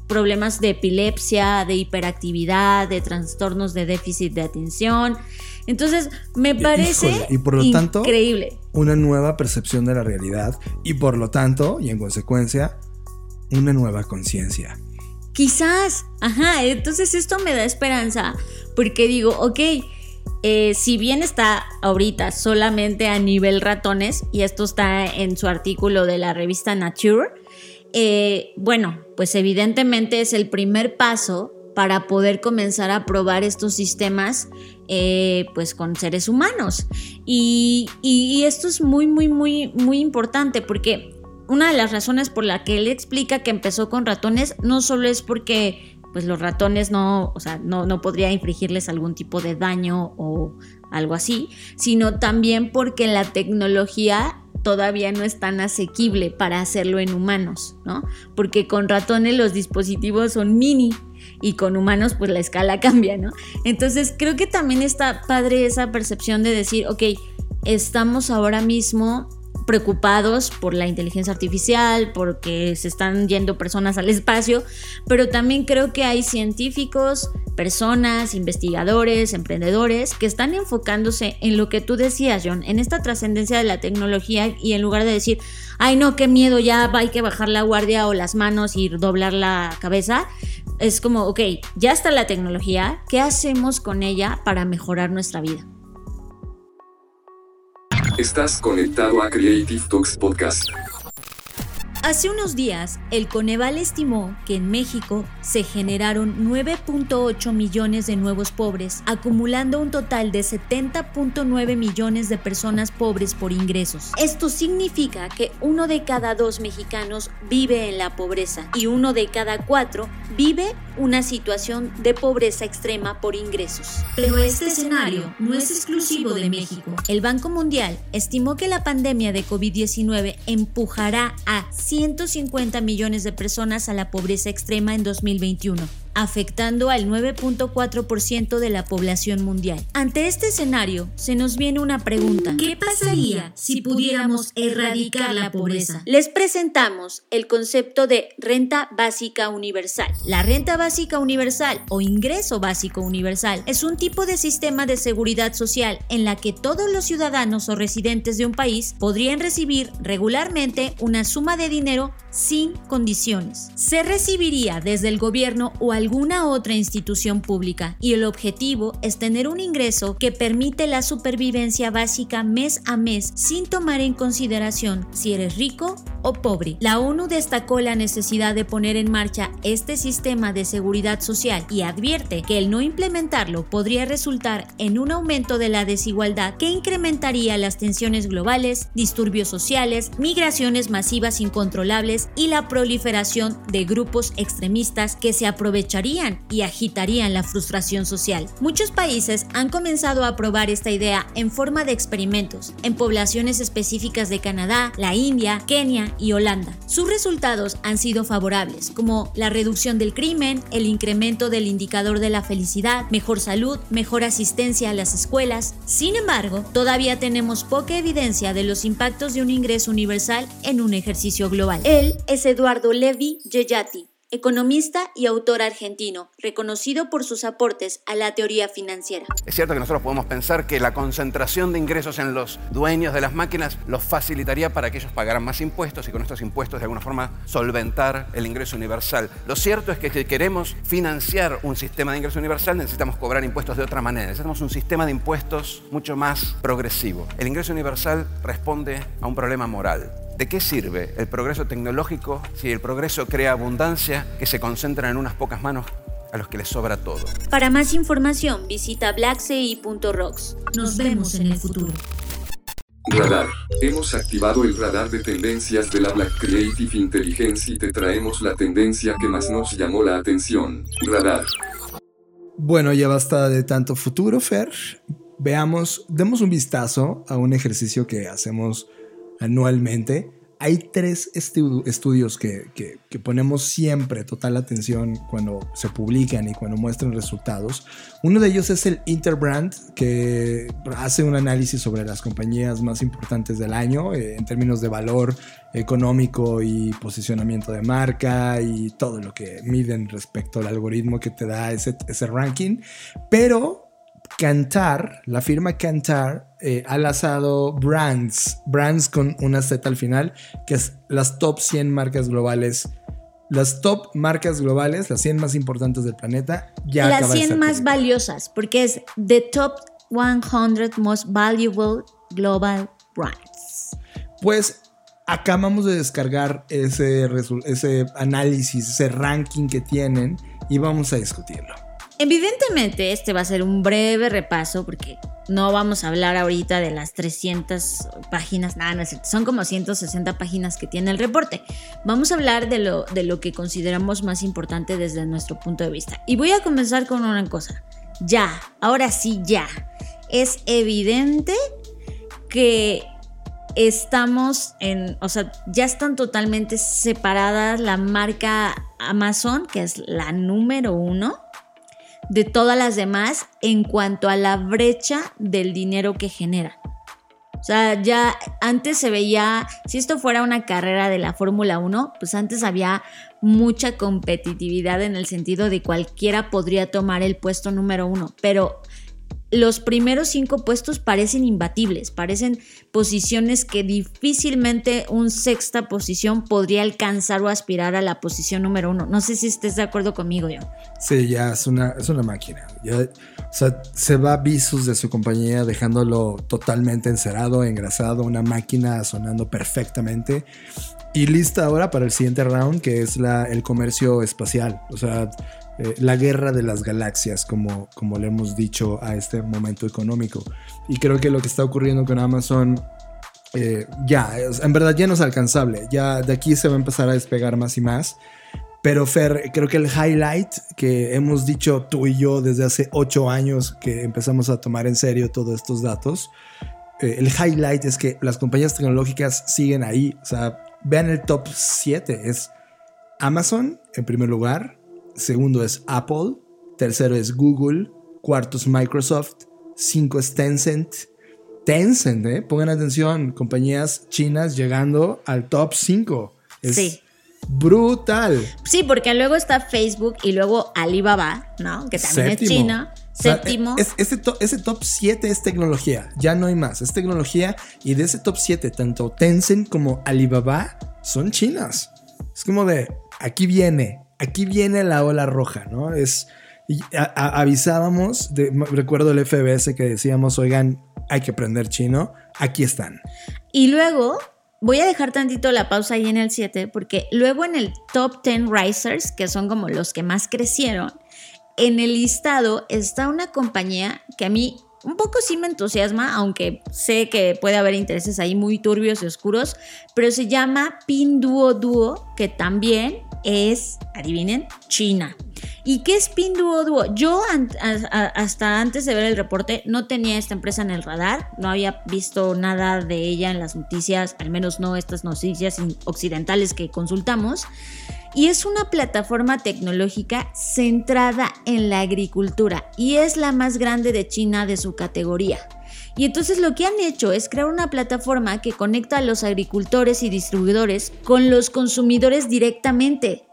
problemas de epilepsia, de hiperactividad, de trastornos de déficit de atención, entonces, me parece y por lo increíble. Tanto, una nueva percepción de la realidad y por lo tanto, y en consecuencia, una nueva conciencia. Quizás, ajá, entonces esto me da esperanza, porque digo, ok, eh, si bien está ahorita solamente a nivel ratones, y esto está en su artículo de la revista Nature, eh, bueno, pues evidentemente es el primer paso para poder comenzar a probar estos sistemas eh, pues con seres humanos. Y, esto es muy, muy, muy, muy importante porque una de las razones por la que él explica que empezó con ratones no solo es porque pues los ratones no, o sea, no, no podría infligirles algún tipo de daño o algo así, sino también porque la tecnología todavía no es tan asequible para hacerlo en humanos, ¿no? Porque con ratones los dispositivos son mini y con humanos pues la escala [LAUGHS] cambia, ¿no? Entonces creo que también está padre esa percepción de decir, ok, estamos ahora mismo preocupados por la inteligencia artificial, porque se están yendo personas al espacio, pero también creo que hay científicos, personas, investigadores, emprendedores que están enfocándose en lo que tú decías, John, en esta trascendencia de la tecnología y en lugar de decir, ay no, qué miedo, ya hay que bajar la guardia o las manos y doblar la cabeza, es como, ok, ya está la tecnología, ¿qué hacemos con ella para mejorar nuestra vida? Estás conectado a Creative Talks Podcast. Hace unos días, el Coneval estimó que en México se generaron 9.8 millones de nuevos pobres, acumulando un total de 70.9 millones de personas pobres por ingresos. Esto significa que uno de cada dos mexicanos vive en la pobreza y uno de cada cuatro vive una situación de pobreza extrema por ingresos. Pero este escenario no es exclusivo de México. El Banco Mundial estimó que la pandemia de COVID-19 empujará a 150 millones de personas a la pobreza extrema en 2021. Afectando al 9.4% de la población mundial. Ante este escenario, se nos viene una pregunta. ¿Qué pasaría si pudiéramos erradicar la pobreza? Les presentamos el concepto de renta básica universal. La renta básica universal o ingreso básico universal es un tipo de sistema de seguridad social en la que todos los ciudadanos o residentes de un país podrían recibir regularmente una suma de dinero sin condiciones. Se recibiría desde el gobierno o alguna otra institución pública y el objetivo es tener un ingreso que permite la supervivencia básica mes a mes sin tomar en consideración si eres rico o pobre. La ONU destacó la necesidad de poner en marcha este sistema de seguridad social y advierte que el no implementarlo podría resultar en un aumento de la desigualdad que incrementaría las tensiones globales, disturbios sociales, migraciones masivas incontrolables y la proliferación de grupos extremistas que se aprovecharían y agitarían la frustración social. Muchos países han comenzado a aprobar esta idea en forma de experimentos en poblaciones específicas de Canadá, la India, Kenia y Holanda. Sus resultados han sido favorables, como la reducción del crimen, el incremento del indicador de la felicidad, mejor salud, mejor asistencia a las escuelas. Sin embargo, todavía tenemos poca evidencia de los impactos de un ingreso universal en un ejercicio global. Es Eduardo Levi Yeyati, economista y autor argentino, reconocido por sus aportes a la teoría financiera. Es cierto que nosotros podemos pensar que la concentración de ingresos en los dueños de las máquinas los facilitaría para que ellos pagaran más impuestos y con estos impuestos de alguna forma solventar el ingreso universal. Lo cierto es que si queremos financiar un sistema de ingreso universal necesitamos cobrar impuestos de otra manera. Necesitamos un sistema de impuestos mucho más progresivo. El ingreso universal responde a un problema moral. ¿De qué sirve el progreso tecnológico si el progreso crea abundancia que se concentra en unas pocas manos a los que les sobra todo? Para más información visita blackci.rocks. Nos vemos en el futuro. Radar. Hemos activado el radar de tendencias de la Black Creative Intelligence y te traemos la tendencia que más nos llamó la atención. Radar. Bueno, ya basta de tanto futuro, Fer. Veamos, demos un vistazo a un ejercicio que hacemos anualmente. Hay tres estudios que, ponemos siempre total atención cuando se publican y cuando muestran resultados. Uno de ellos es el Interbrand, que hace un análisis sobre las compañías más importantes del año eh, en términos de valor económico y posicionamiento de marca y todo lo que miden respecto al algoritmo que te da ese, ese ranking. Pero Cantar, la firma Cantar, eh, ha lanzado brands, brands con una Z al final, que es las top 100 marcas globales. Las top marcas globales, las 100 más importantes del planeta, ya Las 100 más valiosas, porque es The Top 100 Most Valuable Global Brands. Pues acabamos de descargar ese, ese análisis, ese ranking que tienen y vamos a discutirlo. Evidentemente este va a ser un breve repaso porque no vamos a hablar ahorita de las 300 páginas, nada, no es cierto, son como 160 páginas que tiene el reporte. Vamos a hablar de lo, de lo que consideramos más importante desde nuestro punto de vista. Y voy a comenzar con una cosa. Ya, ahora sí, ya. Es evidente que estamos en, o sea, ya están totalmente separadas la marca Amazon, que es la número uno, de todas las demás en cuanto a la brecha del dinero que genera. O sea, ya antes se veía, si esto fuera una carrera de la Fórmula 1, pues antes había mucha competitividad en el sentido de cualquiera podría tomar el puesto número uno, pero los primeros cinco puestos parecen imbatibles, parecen posiciones que difícilmente un sexta posición podría alcanzar o aspirar a la posición número uno. No sé si estés de acuerdo conmigo, yo. Sí, ya es una, es una máquina. o sea, se va a visos de su compañía dejándolo totalmente encerado, engrasado, una máquina sonando perfectamente. Y lista ahora para el siguiente round, que es la, el comercio espacial. O sea, eh, la guerra de las galaxias, como, como le hemos dicho a este momento económico. Y creo que lo que está ocurriendo con Amazon eh, ya, en verdad ya no es alcanzable. Ya de aquí se va a empezar a despegar más y más. Pero Fer, creo que el highlight que hemos dicho tú y yo desde hace ocho años que empezamos a tomar en serio todos estos datos, eh, el highlight es que las compañías tecnológicas siguen ahí. O sea, vean el top 7. Es Amazon en primer lugar, segundo es Apple, tercero es Google, cuarto es Microsoft, cinco es Tencent. Tencent, ¿eh? pongan atención, compañías chinas llegando al top 5. Sí. Brutal. Sí, porque luego está Facebook y luego Alibaba, ¿no? Que también es Séptimo. China. O sea, Séptimo. es- ese, to- ese top 7 es tecnología, ya no hay más, es tecnología y de ese top 7, tanto Tencent como Alibaba son chinas. Es como de, aquí viene, aquí viene la ola roja, ¿no? Es, a- a- avisábamos, de- recuerdo el FBS que decíamos, oigan, hay que aprender chino, aquí están. Y luego voy a dejar tantito la pausa ahí en el 7, porque luego en el top 10 risers, que son como los que más crecieron, en el listado está una compañía que a mí un poco sí me entusiasma, aunque sé que puede haber intereses ahí muy turbios y oscuros, pero se llama Pinduoduo, que también es, adivinen, China. ¿Y qué es Pinduoduo? Yo hasta antes de ver el reporte no tenía esta empresa en el radar, no había visto nada de ella en las noticias, al menos no estas noticias occidentales que consultamos. Y es una plataforma tecnológica centrada en la agricultura y es la más grande de China de su categoría. Y entonces lo que han hecho es crear una plataforma que conecta a los agricultores y distribuidores con los consumidores directamente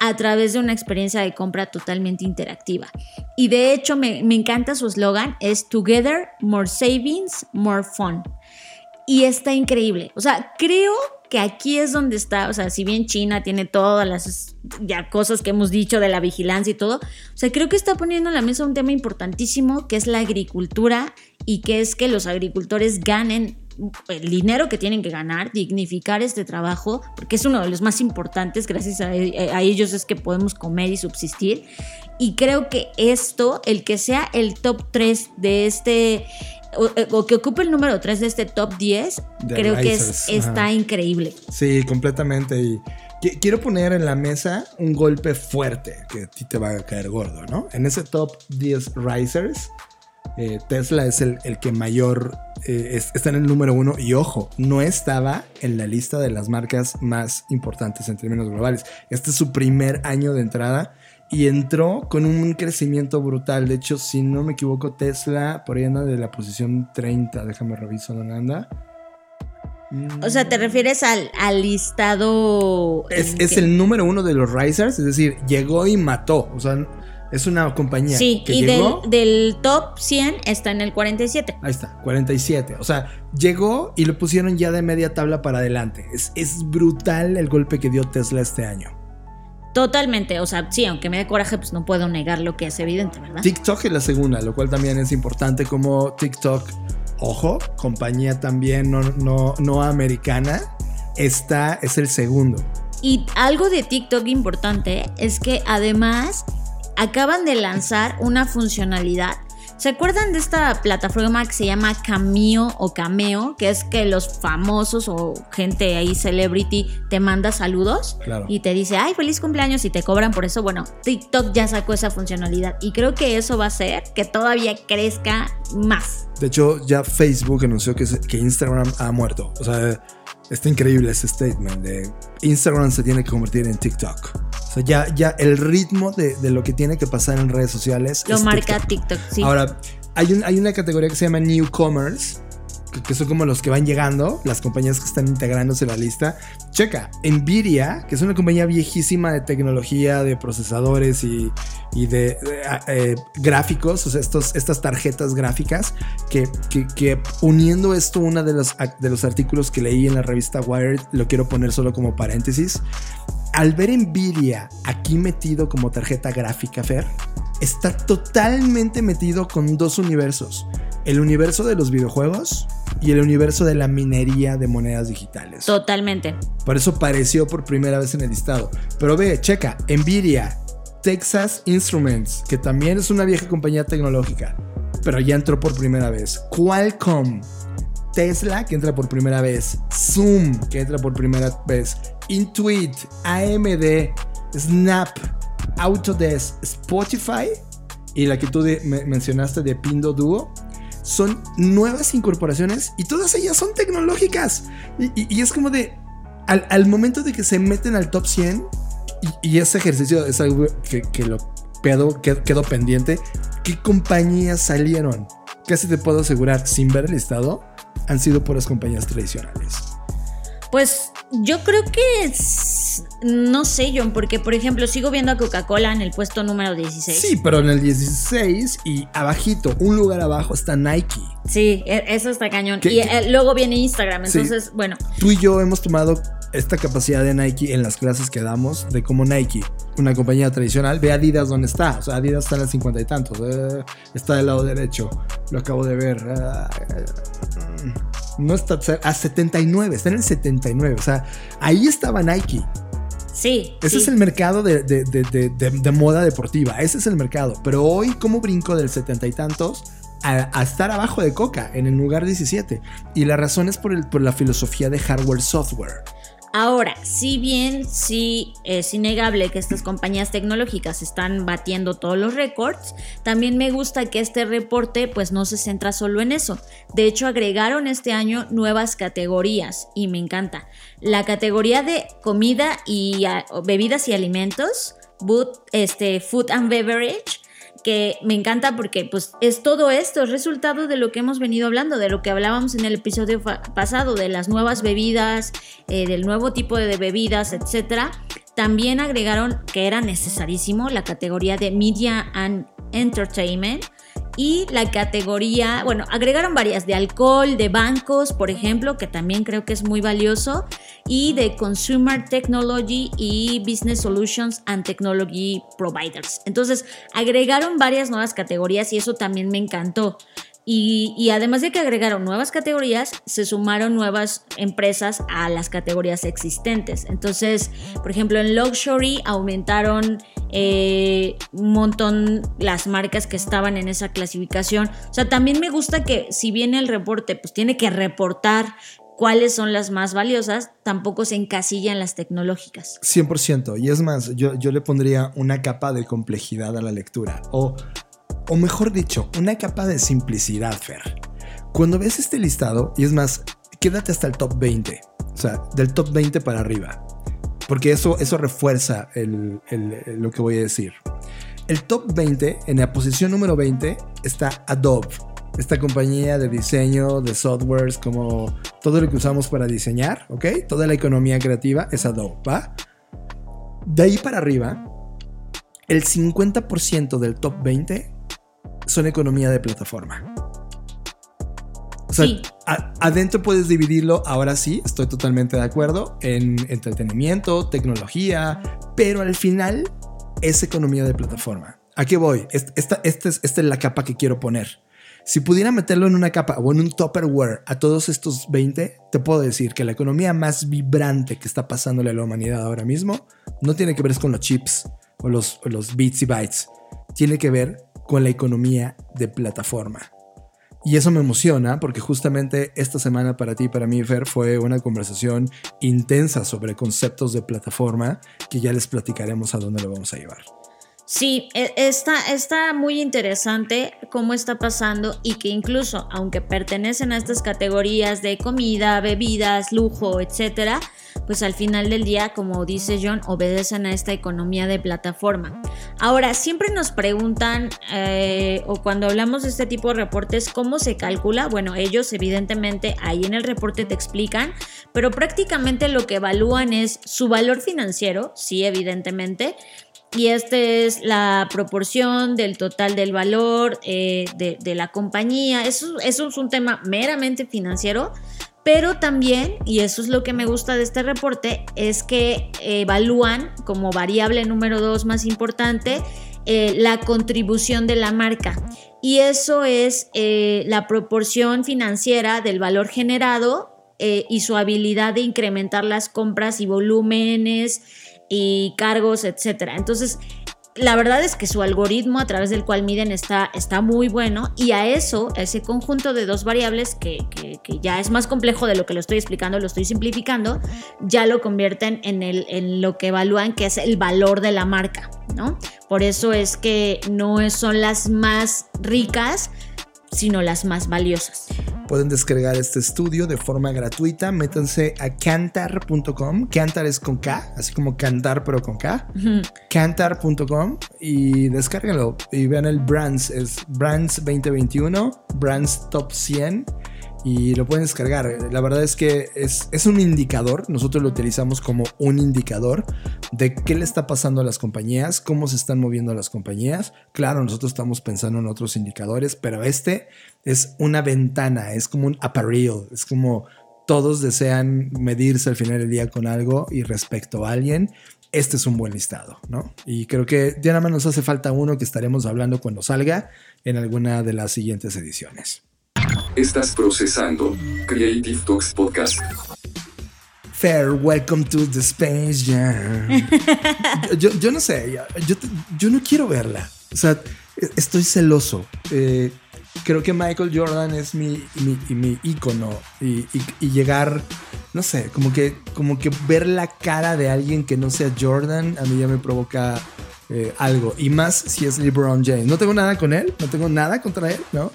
a través de una experiencia de compra totalmente interactiva. Y de hecho me, me encanta su eslogan, es Together, More Savings, More Fun. Y está increíble. O sea, creo que aquí es donde está, o sea, si bien China tiene todas las cosas que hemos dicho de la vigilancia y todo, o sea, creo que está poniendo en la mesa un tema importantísimo que es la agricultura y que es que los agricultores ganen el dinero que tienen que ganar, dignificar este trabajo, porque es uno de los más importantes, gracias a, a ellos es que podemos comer y subsistir. Y creo que esto, el que sea el top 3 de este, o, o que ocupe el número 3 de este top 10, De creo que es, está ajá. increíble. Sí, completamente. Y quiero poner en la mesa un golpe fuerte que a ti te va a caer gordo, ¿no? En ese top 10 risers, eh, Tesla es el, el que mayor eh, es- está en el número uno. Y ojo, no estaba en la lista de las marcas más importantes en términos globales. Este es su primer año de entrada. Y entró con un crecimiento brutal. De hecho, si no me equivoco, Tesla por ahí anda de la posición 30. Déjame revisar dónde anda. O sea, ¿te refieres al, al listado? Es, es el número uno de los risers, es decir, llegó y mató. O sea, es una compañía Sí, que y del, llegó. del top 100 está en el 47. Ahí está, 47. O sea, llegó y lo pusieron ya de media tabla para adelante. Es, es brutal el golpe que dio Tesla este año. Totalmente, o sea, sí, aunque me dé coraje, pues no puedo negar lo que es evidente, ¿verdad? TikTok es la segunda, lo cual también es importante como TikTok, ojo, compañía también no, no, no americana, está, es el segundo. Y algo de TikTok importante es que además acaban de lanzar una funcionalidad. ¿Se acuerdan de esta plataforma que se llama Cameo o Cameo? Que es que los famosos o gente ahí, celebrity, te manda saludos Claro. y te dice, ay, feliz cumpleaños y te cobran por eso. Bueno, TikTok ya sacó esa funcionalidad y creo que eso va a hacer que todavía crezca más. De hecho, ya Facebook anunció que, Instagram ha muerto. O sea, está increíble ese statement de Instagram se tiene que convertir en TikTok. O sea, ya, ya el ritmo de, de lo que tiene que pasar en redes sociales Lo marca TikTok. TikTok, sí. Ahora, hay, un- hay una categoría que se llama Newcomers, que, son como los que van llegando, las compañías que están integrándose a la lista. Checa, Nvidia, que es una compañía viejísima de tecnología, de procesadores y, y de, de, eh, gráficos, o sea, estos, estas tarjetas gráficas, que, que- que uniendo esto, uno de los, de los artículos que leí en la revista Wired, lo quiero poner solo como paréntesis. Al ver Nvidia aquí metido como tarjeta gráfica, Fer, está totalmente metido con dos universos. El universo de los videojuegos y el universo de la minería de monedas digitales. Totalmente. Por eso apareció por primera vez en el listado. Pero ve, checa, Nvidia, Texas Instruments, que también es una vieja compañía tecnológica, pero ya entró por primera vez. Qualcomm, Tesla, que entra por primera vez. Zoom, que entra por primera vez. Intuit, AMD, Snap, Autodesk, Spotify y la que tú mencionaste de Pinduoduo son nuevas incorporaciones y todas ellas son tecnológicas. Y, es como de, al, momento de que se meten al top 100, Y, y ese ejercicio es algo que, que- quedó pendiente. ¿Qué compañías salieron? Casi te puedo asegurar, sin ver el listado, han sido puras compañías tradicionales. Pues yo creo que es- no sé, John, porque por ejemplo sigo viendo a Coca-Cola en el puesto número 16. Sí, pero en el 16 y abajito, un lugar abajo está Nike. Sí, e- eso está cañón. ¿Qué- y eh, luego viene Instagram, Sí. entonces, bueno, Tú y yo hemos tomado esta capacidad de Nike en las clases que damos de cómo Nike, una compañía tradicional, ve Adidas dónde está. O sea, Adidas está en el cincuenta y tantos. eh, está del lado derecho. Lo acabo de ver. eh, no está a 79, está en el 79. O sea, ahí estaba Nike. sí. Ese sí. es el mercado de, de- de- de- de- de moda deportiva. Ese es el mercado. Pero hoy, ¿cómo brinco del setenta y tantos a, a estar abajo de Coca en el lugar 17? Y la razón es por, el, por la filosofía de hardware-software. Ahora, si bien sí es innegable que estas compañías tecnológicas están batiendo todos los récords, también me gusta que este reporte pues no se centra solo en eso. De hecho, agregaron este año nuevas categorías y me encanta. La categoría de comida y bebidas y alimentos, este, food and beverage, que me encanta porque pues es todo esto, es resultado de lo que hemos venido hablando, de lo que hablábamos en el episodio pasado, de las nuevas bebidas, eh, del nuevo tipo de bebidas, etc. También agregaron que era necesarísimo la categoría de Media and Entertainment y la categoría, bueno, agregaron varias de alcohol, de bancos, por ejemplo, que también creo que es muy valioso, y de Consumer Technology y Business Solutions and Technology Providers. Entonces, agregaron varias nuevas categorías y eso también me encantó. Y, además de que agregaron nuevas categorías, se sumaron nuevas empresas a las categorías existentes. Entonces, por ejemplo, en Luxury aumentaron eh, un montón las marcas que estaban en esa clasificación. O sea, también me gusta que si bien el reporte pues tiene que reportar cuáles son las más valiosas, tampoco se encasilla en las tecnológicas. 100%. Y es más, yo, yo le pondría una capa de complejidad a la lectura. O mejor dicho, una capa de simplicidad, Fer. Cuando ves este listado, y es más, quédate hasta el top 20. O sea, del top 20 para arriba. Porque eso, eso refuerza lo que voy a decir. El top 20, en la posición número 20, está Adobe. Esta compañía de diseño, de softwares, como todo lo que usamos para diseñar, ¿ok? Toda la economía creativa es Adobe, ¿va? De ahí para arriba, el 50% del top 20 son economía de plataforma. O sea, Sí. a- adentro puedes dividirlo, ahora sí, estoy totalmente de acuerdo, en entretenimiento, tecnología, pero al final es economía de plataforma. ¿A qué voy? Est- Esta, esta es, esta es la capa que quiero poner. Si pudiera meterlo en una capa o en un Tupperware a todos estos 20, te puedo decir que la economía más vibrante que está pasándole a la humanidad ahora mismo no tiene que ver con los chips o los, o los bits y bytes. Tiene que ver con la economía de plataforma. Y eso me emociona porque justamente esta semana para ti y para mí, Fer, fue una conversación intensa sobre conceptos de plataforma que ya les platicaremos a dónde lo vamos a llevar. Sí, e- está, está muy interesante cómo está pasando y que incluso, aunque pertenecen a estas categorías de comida, bebidas, lujo, etcétera, pues al final del día, como dice John, obedecen a esta economía de plataforma. Ahora, siempre nos preguntan, eh, o cuando hablamos de este tipo de reportes, ¿cómo se calcula? Bueno, ellos evidentemente ahí en el reporte te explican, pero prácticamente lo que evalúan es su valor financiero, sí, evidentemente, y esta es la proporción del total del valor eh, de, la compañía. Eso, es un tema meramente financiero, pero también, y eso es lo que me gusta de este reporte, es que evalúan como variable número dos más importante eh, la contribución de la marca. Y eso es eh, la proporción financiera del valor generado y su habilidad de incrementar las compras y volúmenes y cargos, etcétera. Entonces, la verdad es que su algoritmo a través del cual miden está, está muy bueno y a eso, ese conjunto de dos variables que, que- que ya es más complejo de lo que lo estoy explicando, lo estoy simplificando, ya lo convierten en, el, en lo que evalúan que es el valor de la marca, ¿no? Por eso es que no son las más ricas, sino las más valiosas. pueden descargar este estudio de forma gratuita. Métanse a cantar.com. Cantar es con K, así como cantar pero con K. Cantar.com y descárguenlo y vean el Brands. Es Brands 2021, Brands Top 100 y lo pueden descargar. La verdad es que es, es, un indicador, nosotros lo utilizamos como un indicador de qué le está pasando a las compañías, cómo se están moviendo las compañías. Claro, nosotros estamos pensando en otros indicadores, pero este es una ventana, es como un apparel, es como todos desean medirse al final del día con algo y respecto a alguien. Este es un buen listado, ¿no? Y creo que ya nada más nos hace falta uno que estaremos hablando cuando salga en alguna de las siguientes ediciones. Estás procesando Creative Talks Podcast. Fair, welcome to the Space Jam. [LAUGHS] yo, yo, no sé, yo, yo, no quiero verla. O sea, estoy celoso. Eh, creo que Michael Jordan es mi, mi, mi ícono. Y, y, llegar, no sé, como que, como que ver la cara de alguien que no sea Jordan, a mí ya me provoca eh, algo. Y más si es LeBron James. No tengo nada con él, no tengo nada contra él, ¿no?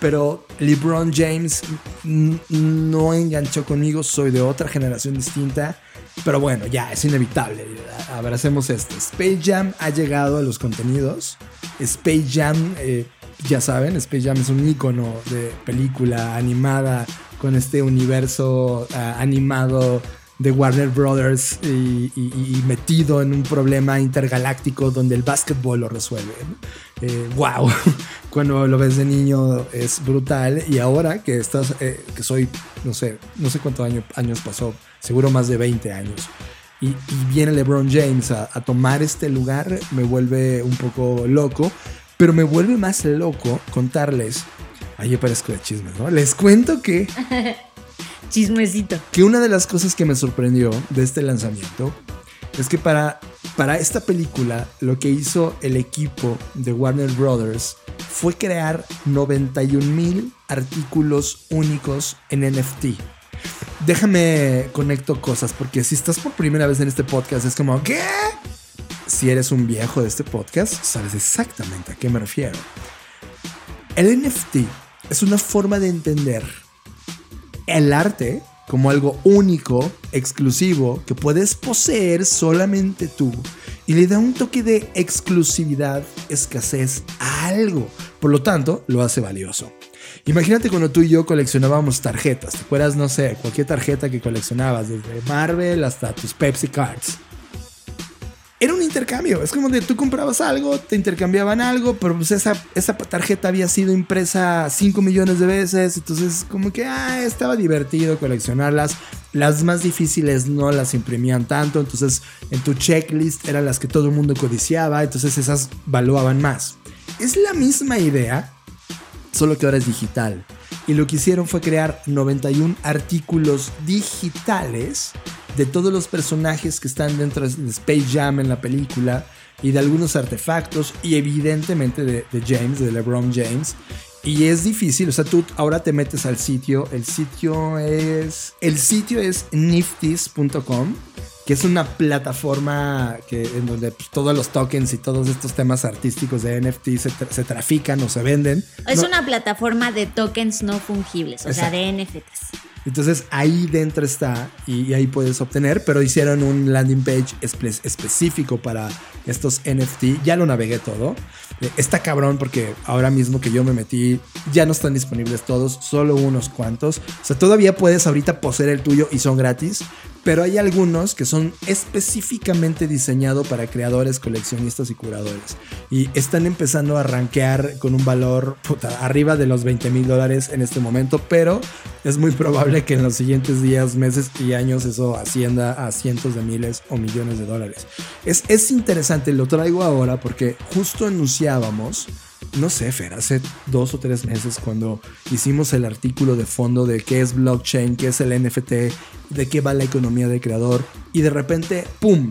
Pero LeBron James no enganchó conmigo, soy de otra generación distinta. Pero bueno, ya es inevitable. Abracemos esto. Space Jam ha llegado a los contenidos. Space Jam, eh, ya saben, Space Jam es un icono de película animada con este universo animado de Warner Brothers y, metido en un problema intergaláctico donde el básquetbol lo resuelve. Eh, [LAUGHS] cuando lo ves de niño es brutal y ahora que estás, eh, que soy, no sé, no sé cuántos años, años pasó, seguro más de 20 años. Y, viene LeBron James a, tomar este lugar, me vuelve un poco loco, pero me vuelve más loco contarles. Ahí yo parezco de chismes, ¿no? Les cuento que [LAUGHS] Chismecito. Que una de las cosas que me sorprendió de este lanzamiento es que para, para esta película lo que hizo el equipo de Warner Brothers fue crear 91 mil artículos únicos en NFT. Déjame conecto cosas porque si estás por primera vez en este podcast es como, ¿qué? Si eres un viejo de este podcast, sabes exactamente a qué me refiero. El NFT es una forma de entender el arte como algo único, exclusivo, que puedes poseer solamente tú y le da un toque de exclusividad, escasez a algo. Por lo tanto, lo hace valioso. Imagínate cuando tú y yo coleccionábamos tarjetas. ¿Te acuerdas, no sé, cualquier tarjeta que coleccionabas, desde Marvel hasta tus Pepsi Cards? Era un intercambio. Es como de tú comprabas algo, te intercambiaban algo, pero pues esa, esa tarjeta había sido impresa 5 millones de veces. Entonces, como que ah, estaba divertido coleccionarlas. Las más difíciles no las imprimían tanto. Entonces, en tu checklist eran las que todo el mundo codiciaba. Entonces, esas valuaban más. Es la misma idea, solo que ahora es digital. Y lo que hicieron fue crear 91 artículos digitales de todos los personajes que están dentro de Space Jam en la película y de algunos artefactos y evidentemente de, James, de LeBron James. Y es difícil, o sea, tú ahora te metes al sitio, el sitio es, el sitio es nifties.com, que es una plataforma que, en donde pues, todos los tokens y todos estos temas artísticos de NFT se, trafican o se venden. Es una plataforma de tokens no fungibles, o sea, de NFTs. Entonces ahí dentro está y, ahí puedes obtener, pero hicieron un landing page específico para estos NFT. Ya lo navegué todo. Eh, está cabrón porque ahora mismo que yo me metí, ya no están disponibles todos, solo unos cuantos. O sea, todavía puedes ahorita poseer el tuyo y son gratis, pero hay algunos que son específicamente diseñados para creadores, coleccionistas y curadores. Y están empezando a rankear con un valor arriba de los 20 mil dólares en este momento, pero es muy probable que en los siguientes días, meses y años eso ascienda a cientos de miles o millones de dólares. Es, es interesante, lo traigo ahora porque justo anunciábamos no sé, Fer, hace dos o tres meses cuando hicimos el artículo de fondo de qué es blockchain, qué es el NFT, de qué va la economía del creador, y de repente, ¡pum!,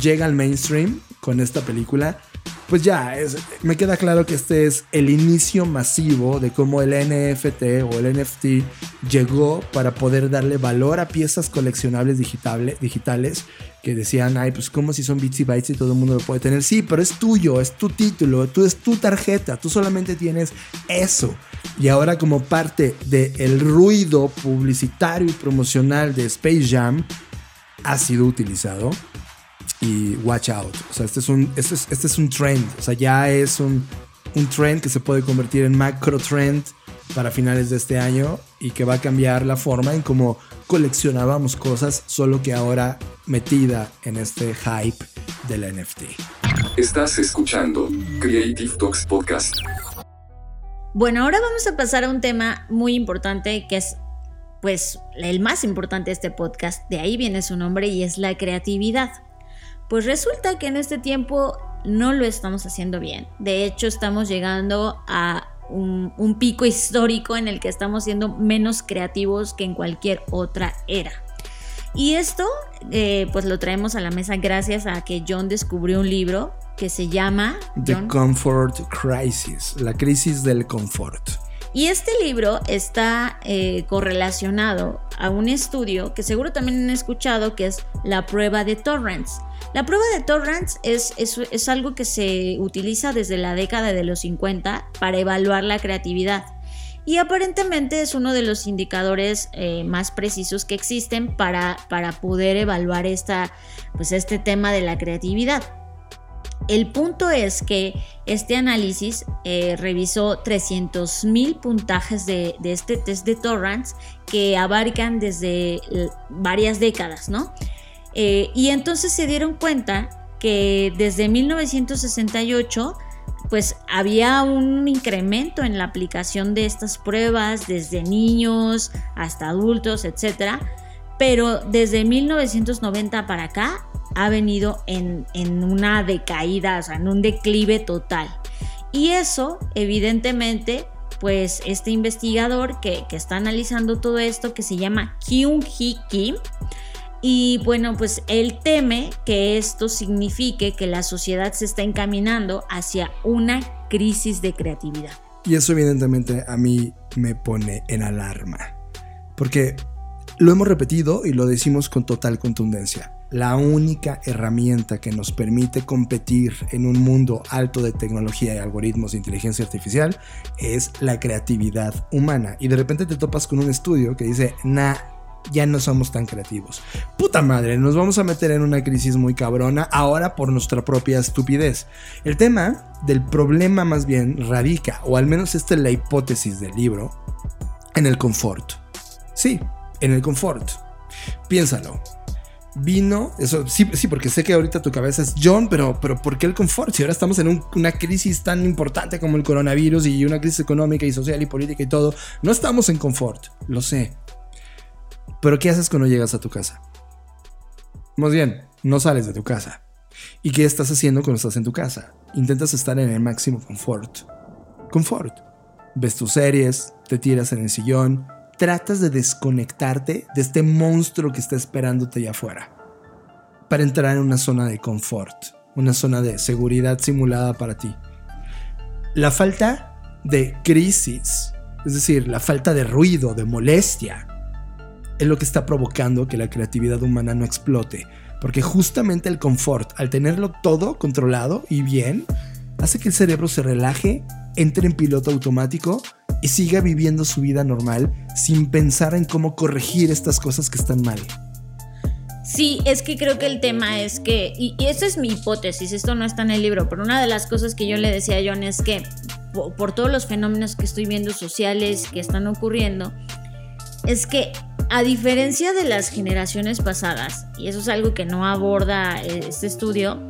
llega al mainstream con esta película, pues ya, me queda claro que este es el inicio masivo de cómo el NFT o el NFT llegó para poder darle valor a piezas coleccionables digitales que decían, ay, pues como si son bits y bytes y todo el mundo lo puede tener. Sí, pero es tuyo, es tu título, tú, es tu tarjeta, tú solamente tienes eso. Y ahora como parte del ruido publicitario y promocional de Space Jam, ha sido utilizado. Y watch out. O sea, este es un, este es, este es un trend. O sea, ya es un, un trend que se puede convertir en macro trend para finales de este año y que va a cambiar la forma en cómo coleccionábamos cosas, solo que ahora metida en este hype del NFT. Estás escuchando Creative Talks Podcast. Bueno, ahora vamos a pasar a un tema muy importante que es pues el más importante de este podcast, de ahí viene su nombre y es la creatividad. Pues resulta que en este tiempo no lo estamos haciendo bien. De hecho, estamos llegando a un, pico histórico en el que estamos siendo menos creativos que en cualquier otra era. Y esto, eh, pues lo traemos a la mesa gracias a que John descubrió un libro que se llama The Comfort Crisis, la crisis del confort. Y este libro está eh, correlacionado a un estudio que seguro también han escuchado, que es la prueba de Torrance. La prueba de Torrance es, es, algo que se utiliza desde la década de los 50 para evaluar la creatividad. Y aparentemente es uno de los indicadores eh, más precisos que existen para, para poder evaluar esta, pues este tema de la creatividad. El punto es que este análisis eh, revisó 300.000 puntajes de, de, este test de Torrance que abarcan desde varias décadas, ¿no? Eh, y entonces se dieron cuenta que desde 1968 pues había un incremento en la aplicación de estas pruebas desde niños hasta adultos, etc. Pero desde 1990 para acá ha venido en, una decaída, o sea, en un declive total. Y eso, evidentemente, pues este investigador que, que está analizando todo esto, que se llama Kyung Hee Kim, y bueno, pues él teme que esto signifique que la sociedad se está encaminando hacia una crisis de creatividad. Y eso evidentemente a mí me pone en alarma. Porque lo hemos repetido y lo decimos con total contundencia. La única herramienta que nos permite competir en un mundo alto de tecnología y algoritmos de inteligencia artificial es la creatividad humana. Y de repente te topas con un estudio que dice, nah, ya no somos tan creativos. Puta madre, nos vamos a meter en una crisis muy cabrona ahora por nuestra propia estupidez. El tema del problema más bien radica, o al menos esta es la hipótesis del libro, en el confort. Sí, en el confort. Piénsalo. Vino, eso sí, sí, porque sé que ahorita tu cabeza es John, pero, pero ¿por qué el confort? Si ahora estamos en una crisis tan importante como el coronavirus y una crisis económica y social y política y todo, no estamos en confort, lo sé, pero ¿qué haces cuando llegas a tu casa? Más bien, no sales de tu casa. ¿Y qué estás haciendo cuando estás en tu casa? Intentas estar en el máximo confort. Confort. Ves tus series, te tiras en el sillón, tratas de desconectarte de este monstruo que está esperándote allá afuera. Para entrar en una zona de confort, una zona de seguridad simulada para ti. La falta de crisis, es decir, la falta de ruido, de molestia, es lo que está provocando que la creatividad humana no explote. Porque justamente el confort, al tenerlo todo controlado y bien, hace que el cerebro se relaje, entre en piloto automático y siga viviendo su vida normal sin pensar en cómo corregir estas cosas que están mal. Sí, es que creo que el tema es que, y, esa es mi hipótesis, esto no está en el libro, pero una de las cosas que yo le decía a John es que por todos los fenómenos que estoy viendo sociales que están ocurriendo, es que a diferencia de las generaciones pasadas, y eso es algo que no aborda este estudio,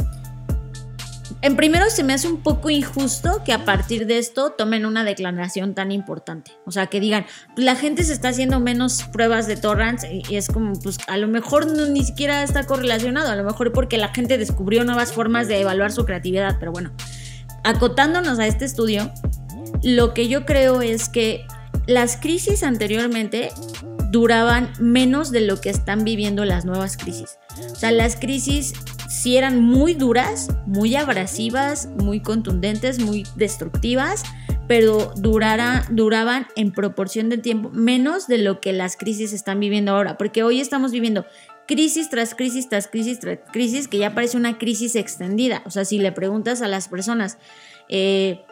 en primero se me hace un poco injusto que a partir de esto tomen una declaración tan importante. O sea, que digan, pues la gente se está haciendo menos pruebas de torrents y es como, pues a lo mejor ni siquiera está correlacionado, a lo mejor porque la gente descubrió nuevas formas de evaluar su creatividad, pero bueno, acotándonos a este estudio, lo que yo creo es que las crisis anteriormente duraban menos de lo que están viviendo las nuevas crisis. O sea, las crisis sí eran muy duras, muy abrasivas, muy contundentes, muy destructivas, pero duraban en proporción de tiempo menos de lo que las crisis están viviendo ahora, porque hoy estamos viviendo crisis tras crisis tras crisis tras crisis que ya parece una crisis extendida. O sea, si le preguntas a las personas, eh,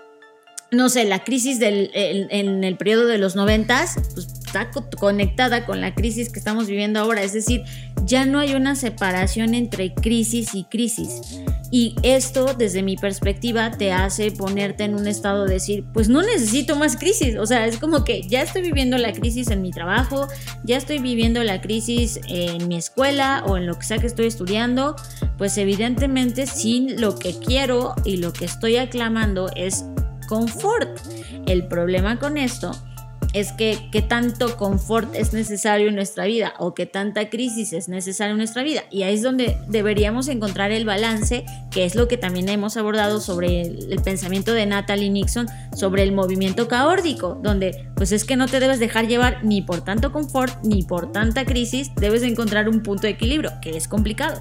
no sé, la crisis del, en el periodo de los noventas, pues está conectada con la crisis que estamos viviendo ahora. Es decir, ya no hay una separación entre crisis y crisis. Y esto, desde mi perspectiva, te hace ponerte en un estado de decir, pues no necesito más crisis. O sea, es como que ya estoy viviendo la crisis en mi trabajo, ya estoy viviendo la crisis en mi escuela o en lo que sea que estoy estudiando. Pues evidentemente, sin lo que quiero y lo que estoy aclamando es confort. El problema con esto es que qué tanto confort es necesario en nuestra vida o qué tanta crisis es necesaria en nuestra vida. Y ahí es donde deberíamos encontrar el balance, que es lo que también hemos abordado sobre el, pensamiento de Natalie Nixon sobre el movimiento caórdico, donde pues es que no te debes dejar llevar ni por tanto confort ni por tanta crisis, debes encontrar un punto de equilibrio, que es complicado.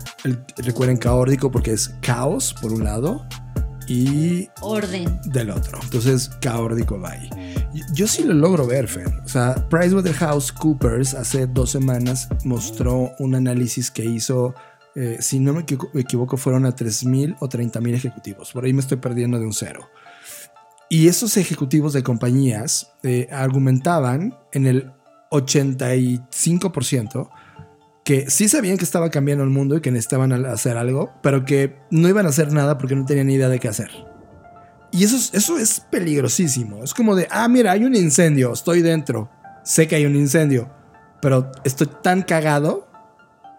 recuerden caórdico porque es caos por un lado y orden del otro. Entonces, caórdico va ahí. Yo sí lo logro ver, Fer. O sea, PricewaterhouseCoopers hace dos semanas mostró un análisis que hizo, eh, si no me equivoco, fueron a 3.000 o 30.000 ejecutivos. Por ahí me estoy perdiendo de un cero. Y esos ejecutivos de compañías eh, argumentaban en el 85% que sí sabían que estaba cambiando el mundo y que necesitaban hacer algo, pero que no iban a hacer nada porque no tenían ni idea de qué hacer. Y eso es, eso es peligrosísimo. Es como de, ah, mira, hay un incendio, estoy dentro. Sé que hay un incendio, pero estoy tan cagado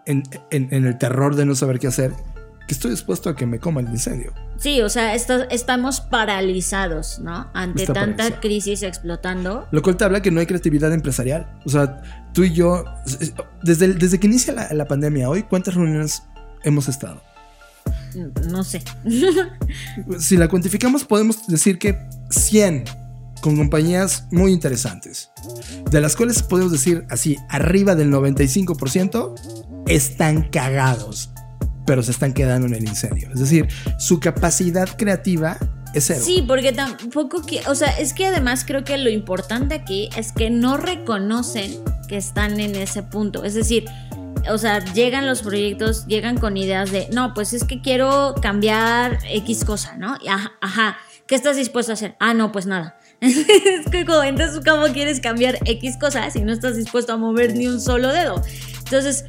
en, el terror de no saber qué hacer que estoy dispuesto a que me coma el incendio. Sí, o sea, estamos paralizados, ¿no? Ante tanta crisis explotando. Lo cual te habla que no hay creatividad empresarial. O sea, tú y yo, desde, desde que inicia la, la pandemia hoy, ¿cuántas reuniones hemos estado? No sé. [LAUGHS] si la cuantificamos, podemos decir que 100 con compañías muy interesantes, de las cuales podemos decir así, arriba del 95% están cagados, pero se están quedando en el incendio. Es decir, su capacidad creativa es cero. Sí, porque tampoco, que, o sea, es que además creo que lo importante aquí es que no reconocen que están en ese punto. Es decir, o sea, llegan los proyectos, llegan con ideas de, no, pues es que quiero cambiar X cosa, ¿no? ajá, ajá, ¿qué estás dispuesto a hacer? Ah, no, pues nada. [LAUGHS] es que entonces, ¿cómo quieres cambiar X cosas si no estás dispuesto a mover ni un solo dedo? Entonces,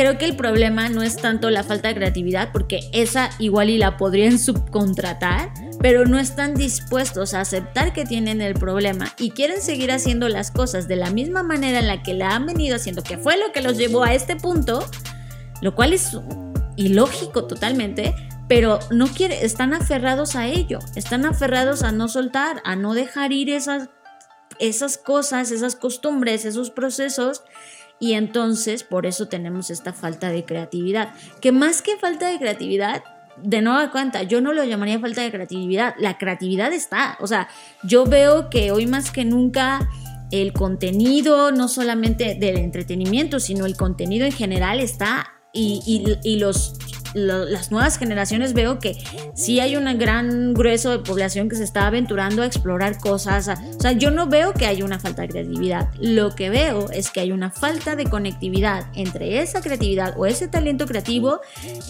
creo que el problema no es tanto la falta de creatividad, porque esa igual y la podrían subcontratar, pero no están dispuestos a aceptar que tienen el problema y quieren seguir haciendo las cosas de la misma manera en la que la han venido haciendo, que fue lo que los llevó a este punto, lo cual es ilógico totalmente, pero no quiere, están aferrados a ello, están aferrados a no soltar, a no dejar ir esas, esas cosas, esas costumbres, esos procesos y entonces por eso tenemos esta falta de creatividad. Que más que falta de creatividad, de nueva cuenta, yo no lo llamaría falta de creatividad. La creatividad está. O sea, yo veo que hoy más que nunca el contenido, no solamente del entretenimiento, sino el contenido en general está y, y los las nuevas generaciones veo que sí hay un gran grueso de población que se está aventurando a explorar cosas. O sea, yo no veo que haya una falta de creatividad. Lo que veo es que hay una falta de conectividad entre esa creatividad o ese talento creativo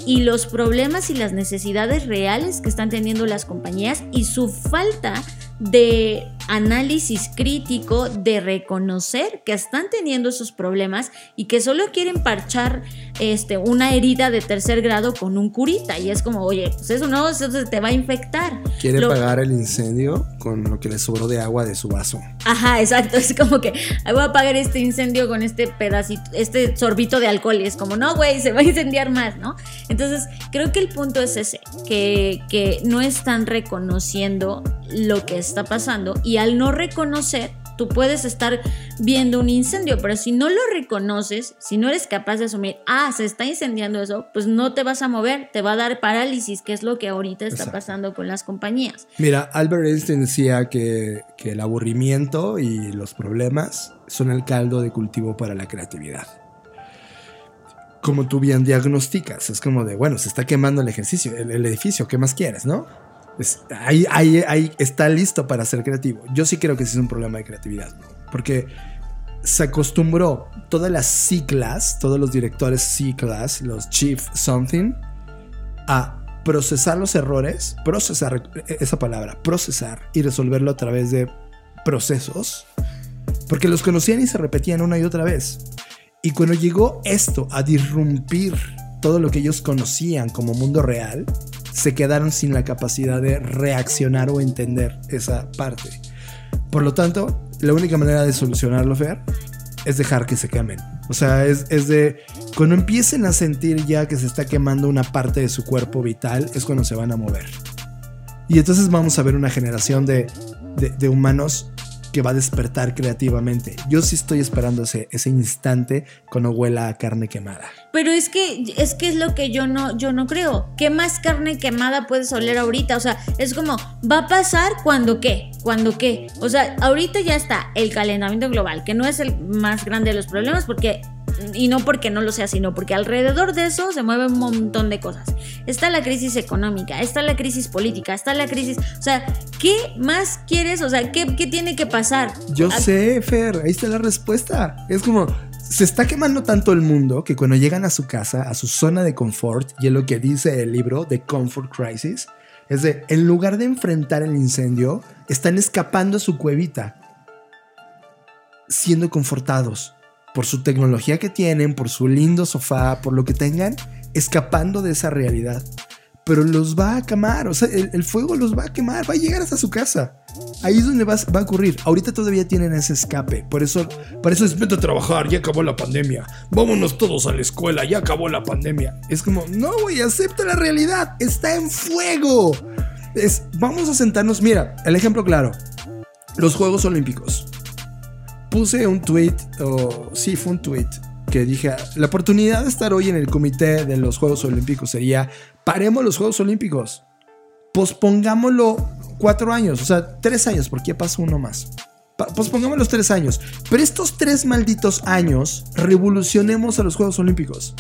y los problemas y las necesidades reales que están teniendo las compañías y su falta de análisis crítico, de reconocer que están teniendo esos problemas y que solo quieren parchar este, una herida de tercer grado con un curita. Y es como, oye, pues eso no, eso te va a infectar. Quiere pagar el incendio con lo que le sobró de agua de su vaso. Ajá, exacto. Es como que voy a apagar este incendio con este pedacito, este sorbito de alcohol. Y es como, no, güey, se va a incendiar más, ¿no? Entonces, creo que el punto es ese, que, que no están reconociendo lo que está pasando y al no reconocer, tú puedes estar viendo un incendio, pero si no lo reconoces, si no eres capaz de asumir, ah, se está incendiando eso, pues no te vas a mover, te va a dar parálisis, que es lo que ahorita está pasando con las compañías. Mira, Albert Einstein decía que, que el aburrimiento y los problemas son el caldo de cultivo para la creatividad como tú bien diagnosticas. Es como de, bueno, se está quemando el ejercicio, el, el edificio, ¿qué más quieres, no? Ahí, ahí, ahí, está listo para ser creativo. Yo sí creo que sí es un problema de creatividad, porque se acostumbró todas las C-Class, todos los directores C-Class, los Chief Something, a procesar los errores, procesar esa palabra, procesar y resolverlo a través de procesos, porque los conocían y se repetían una y otra vez. Y cuando llegó esto a disrumpir todo lo que ellos conocían como mundo real, se quedaron sin la capacidad de reaccionar o entender esa parte. Por lo tanto, la única manera de solucionarlo, Fer, es dejar que se quemen. O sea, es, de cuando empiecen a sentir ya que se está quemando una parte de su cuerpo vital, es cuando se van a mover. Y entonces vamos a ver una generación de, de, de humanos que va a despertar creativamente. Yo sí estoy esperando ese, ese instante cuando huela a carne quemada. Pero es que es que es lo que yo no yo no creo. ¿Qué más carne quemada puedes oler ahorita? O sea, es como va a pasar cuando qué, cuando qué. O sea, ahorita ya está el calentamiento global, que no es el más grande de los problemas porque y no porque no lo sea, sino porque alrededor de eso se mueve un montón de cosas. Está la crisis económica, está la crisis política, está la crisis... O sea, ¿qué más quieres? O sea, ¿qué, tiene que pasar? Yo sé, Fer, ahí está la respuesta. Es como, se está quemando tanto el mundo que cuando llegan a su casa, a su zona de confort, y es lo que dice el libro The Comfort Crisis, es de, en lugar de enfrentar el incendio, están escapando a su cuevita, siendo confortados por su tecnología que tienen, por su lindo sofá, por lo que tengan, escapando de esa realidad. Pero los va a quemar, o sea, el, fuego los va a quemar, va a llegar hasta su casa. Ahí es donde va, va, a ocurrir. Ahorita todavía tienen ese escape. Por eso, por eso es vete a trabajar, ya acabó la pandemia. Vámonos todos a la escuela, ya acabó la pandemia. Es como, no, güey, acepta la realidad. Está en fuego. Es, vamos a sentarnos. Mira, el ejemplo claro. Los Juegos Olímpicos puse un tweet, o sí, fue un tweet, que dije, la oportunidad de estar hoy en el comité de los Juegos Olímpicos sería, paremos los Juegos Olímpicos, pospongámoslo cuatro años, o sea, tres años, porque ya pasó uno más. Pospongamos los tres años. Pero estos tres malditos años, revolucionemos a los Juegos Olímpicos.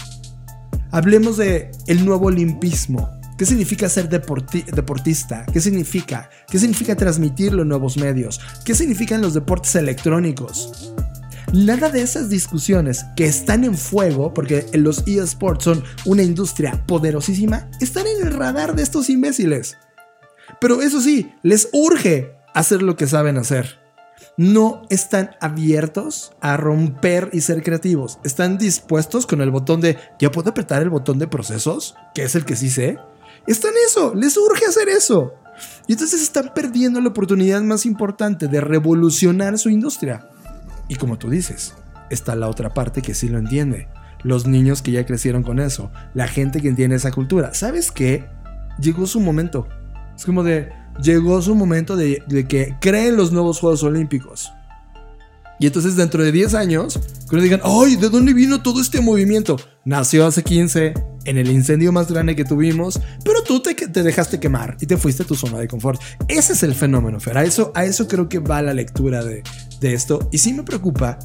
Hablemos de el nuevo olimpismo. ¿Qué significa ser deportista? ¿Qué significa? ¿Qué significa transmitir los nuevos medios? ¿Qué significan los deportes electrónicos? Nada de esas discusiones que están en fuego, porque los eSports son una industria poderosísima, están en el radar de estos imbéciles. Pero eso sí, les urge hacer lo que saben hacer. No están abiertos a romper y ser creativos. Están dispuestos con el botón de, ¿ya puedo apretar el botón de procesos? Que es el que sí sé están eso, les urge hacer eso. Y entonces están perdiendo la oportunidad más importante de revolucionar su industria. Y como tú dices, está la otra parte que sí lo entiende. Los niños que ya crecieron con eso, la gente que entiende esa cultura. ¿Sabes qué? Llegó su momento. Es como de, llegó su momento de que creen los nuevos Juegos Olímpicos. Y entonces dentro de 10 años, cuando digan, ¡ay! ¿De dónde vino todo este movimiento? Nació hace 15, en el incendio más grande que tuvimos, pero tú te, te dejaste quemar y te fuiste a tu zona de confort. Ese es el fenómeno, Fer. A eso, a eso creo que va la lectura de, de esto. Y sí me preocupa,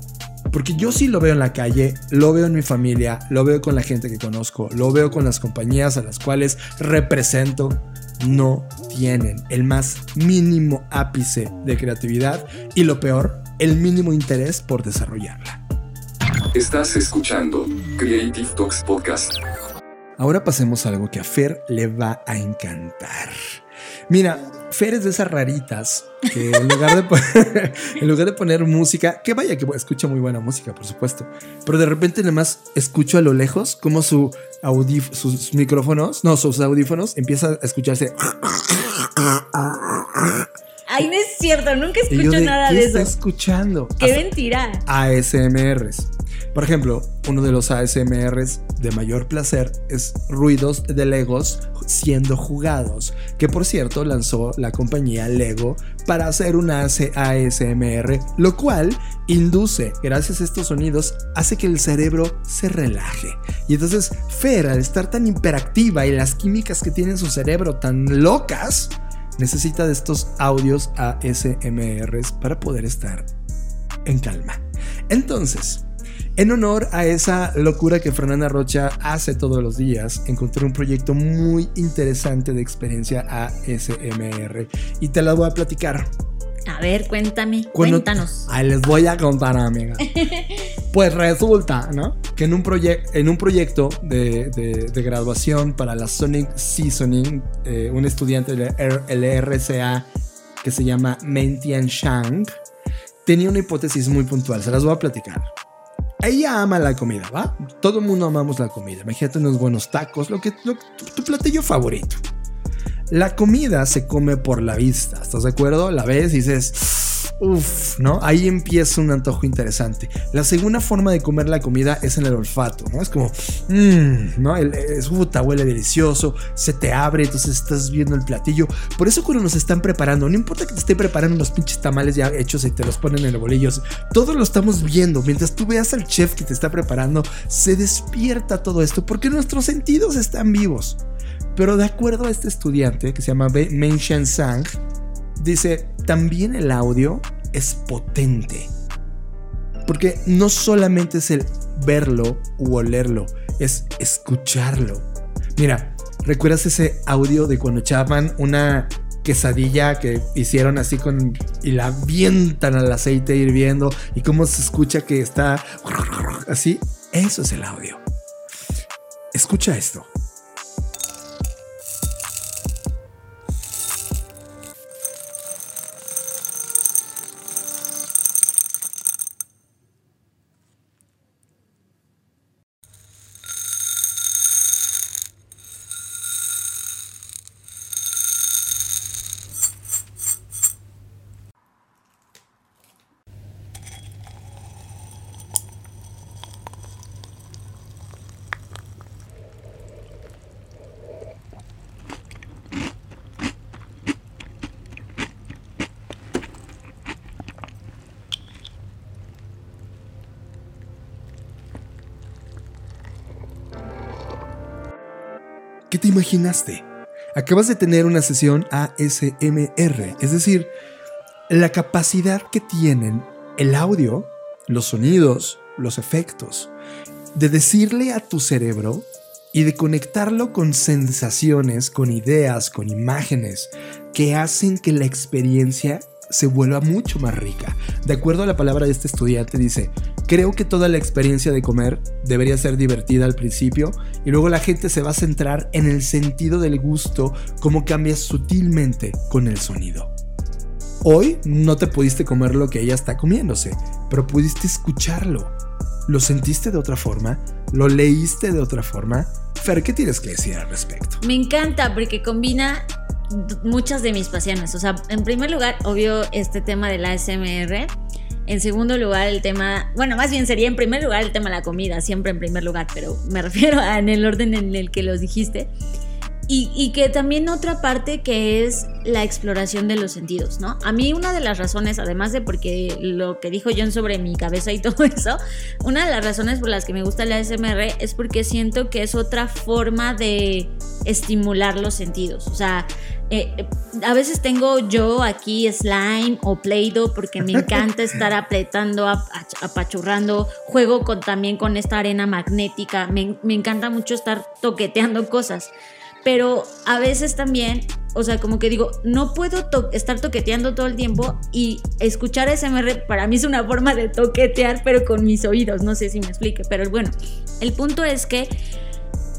porque yo sí lo veo en la calle, lo veo en mi familia, lo veo con la gente que conozco, lo veo con las compañías a las cuales represento no tienen el más mínimo ápice de creatividad y lo peor, el mínimo interés por desarrollarla. Estás escuchando Creative Talks Podcast. Ahora pasemos a algo que a Fer le va a encantar. Mira, Fer es de esas raritas que en [LAUGHS] lugar, de poner, [LAUGHS] en lugar de poner música, que vaya que escucha muy buena música, por supuesto, pero de repente nada más escucho a lo lejos como su sus micrófonos, no, sus audífonos empieza a escucharse. Ay, no es cierto, nunca escucho nada de eso. está escuchando? Qué mentira. ASMRs. Por ejemplo, uno de los ASMRs de mayor placer es ruidos de Legos siendo jugados, que por cierto lanzó la compañía Lego para hacer un ASMR, lo cual induce, gracias a estos sonidos, hace que el cerebro se relaje. Y entonces Fer, al estar tan hiperactiva y las químicas que tiene en su cerebro tan locas, necesita de estos audios ASMRs para poder estar en calma. Entonces, en honor a esa locura que Fernanda Rocha hace todos los días, encontré un proyecto muy interesante de experiencia ASMR y te la voy a platicar. A ver, cuéntame, cuéntanos. Ahí les voy a contar, amiga. [LAUGHS] pues resulta, ¿no? Que en un, en un proyecto de, graduación para la Sonic Seasoning, eh, un estudiante del RCA que se llama Mentian Shang, tenía una hipótesis muy puntual. Se las voy a platicar. Ella ama la comida, ¿va? Todo el mundo amamos la comida. Imagínate unos buenos tacos, lo que, tu platillo favorito. La comida se come por la vista, ¿estás de acuerdo? La ves y dices, uff, ¿no? Ahí empieza un antojo interesante. La segunda forma de comer la comida es en el olfato, ¿no? Es como, mmm, ¿no? es puta, huele delicioso, se te abre, entonces estás viendo el platillo. Por eso cuando nos están preparando, no importa que te esté preparando los pinches tamales ya hechos y te los ponen en el bolillo, todos lo estamos viendo. Mientras tú veas al chef que te está preparando, se despierta todo esto porque nuestros sentidos están vivos. Pero de acuerdo a este estudiante que se llama Menshan Sang, dice, también el audio es potente. Porque no solamente es el verlo u olerlo, es escucharlo. Mira, ¿recuerdas ese audio de cuando echaban una quesadilla que hicieron así con y la avientan al aceite hirviendo y cómo se escucha que está así? Eso es el audio. Escucha esto. Imaginaste? Acabas de tener una sesión ASMR, es decir, la capacidad que tienen el audio, los sonidos, los efectos, de decirle a tu cerebro y de conectarlo con sensaciones, con ideas, con imágenes que hacen que la experiencia se vuelva mucho más rica. De acuerdo a la palabra de este estudiante, dice, creo que toda la experiencia de comer debería ser divertida al principio y luego la gente se va a centrar en el sentido del gusto, cómo cambia sutilmente con el sonido. Hoy no te pudiste comer lo que ella está comiéndose, pero pudiste escucharlo. ¿Lo sentiste de otra forma? ¿Lo leíste de otra forma? Fer, ¿qué tienes que decir al respecto? Me encanta porque combina muchas de mis pasiones. O sea, en primer lugar, obvio, este tema de la ASMR. En segundo lugar, el tema, bueno, más bien sería en primer lugar el tema de la comida, siempre en primer lugar, pero me [LAUGHS] refiero a en el orden en el que los dijiste. Y, que también otra parte que es la exploración de los sentidos, ¿no? A mí una de las razones, además de porque lo que dijo John sobre mi cabeza y [LAUGHS] todo eso, una de las razones por las que me gusta la SMR es porque siento que es otra forma de estimular los sentidos. O sea, eh, a veces tengo yo aquí slime o play-doh porque me encanta [LAUGHS] estar apretando, apachurrando, juego con, también con esta arena magnética, me, me encanta mucho estar toqueteando cosas pero a veces también, o sea, como que digo, no puedo estar toqueteando todo el tiempo y escuchar SMR para mí es una forma de toquetear, pero con mis oídos, no sé si me explique, pero bueno, el punto es que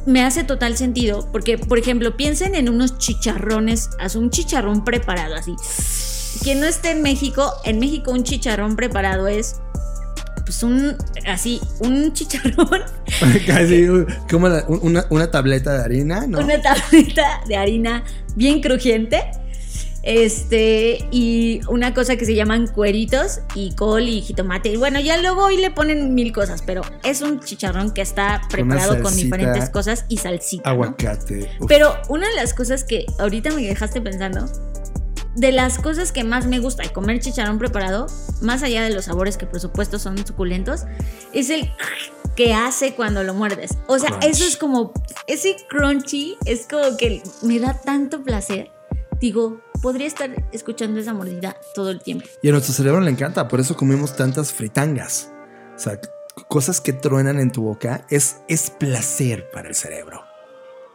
me hace total sentido, porque, por ejemplo, piensen en unos chicharrones, haz un chicharrón preparado así. Quien no esté en México, en México un chicharrón preparado es pues un, así, un chicharrón. [LAUGHS] Casi como una, tableta de harina, ¿no? Una tableta de harina bien crujiente. Este, y una cosa que se llaman cueritos y col y jitomate. Y bueno, ya luego hoy le ponen mil cosas, pero es un chicharrón que está preparado con diferentes cosas y salsita. Aguacate. Pero una de las cosas que ahorita me dejaste pensando de las cosas que más me gusta de comer chicharrón preparado, más allá de los sabores que por supuesto son suculentos, es el que hace cuando lo muerdes. O sea, eso es como, ese crunchy es como que me da tanto placer. Digo, podría estar escuchando esa mordida todo el tiempo. Y a nuestro cerebro le encanta, por eso comemos tantas fritangas. O sea, cosas que truenan en tu boca es, es placer para el cerebro.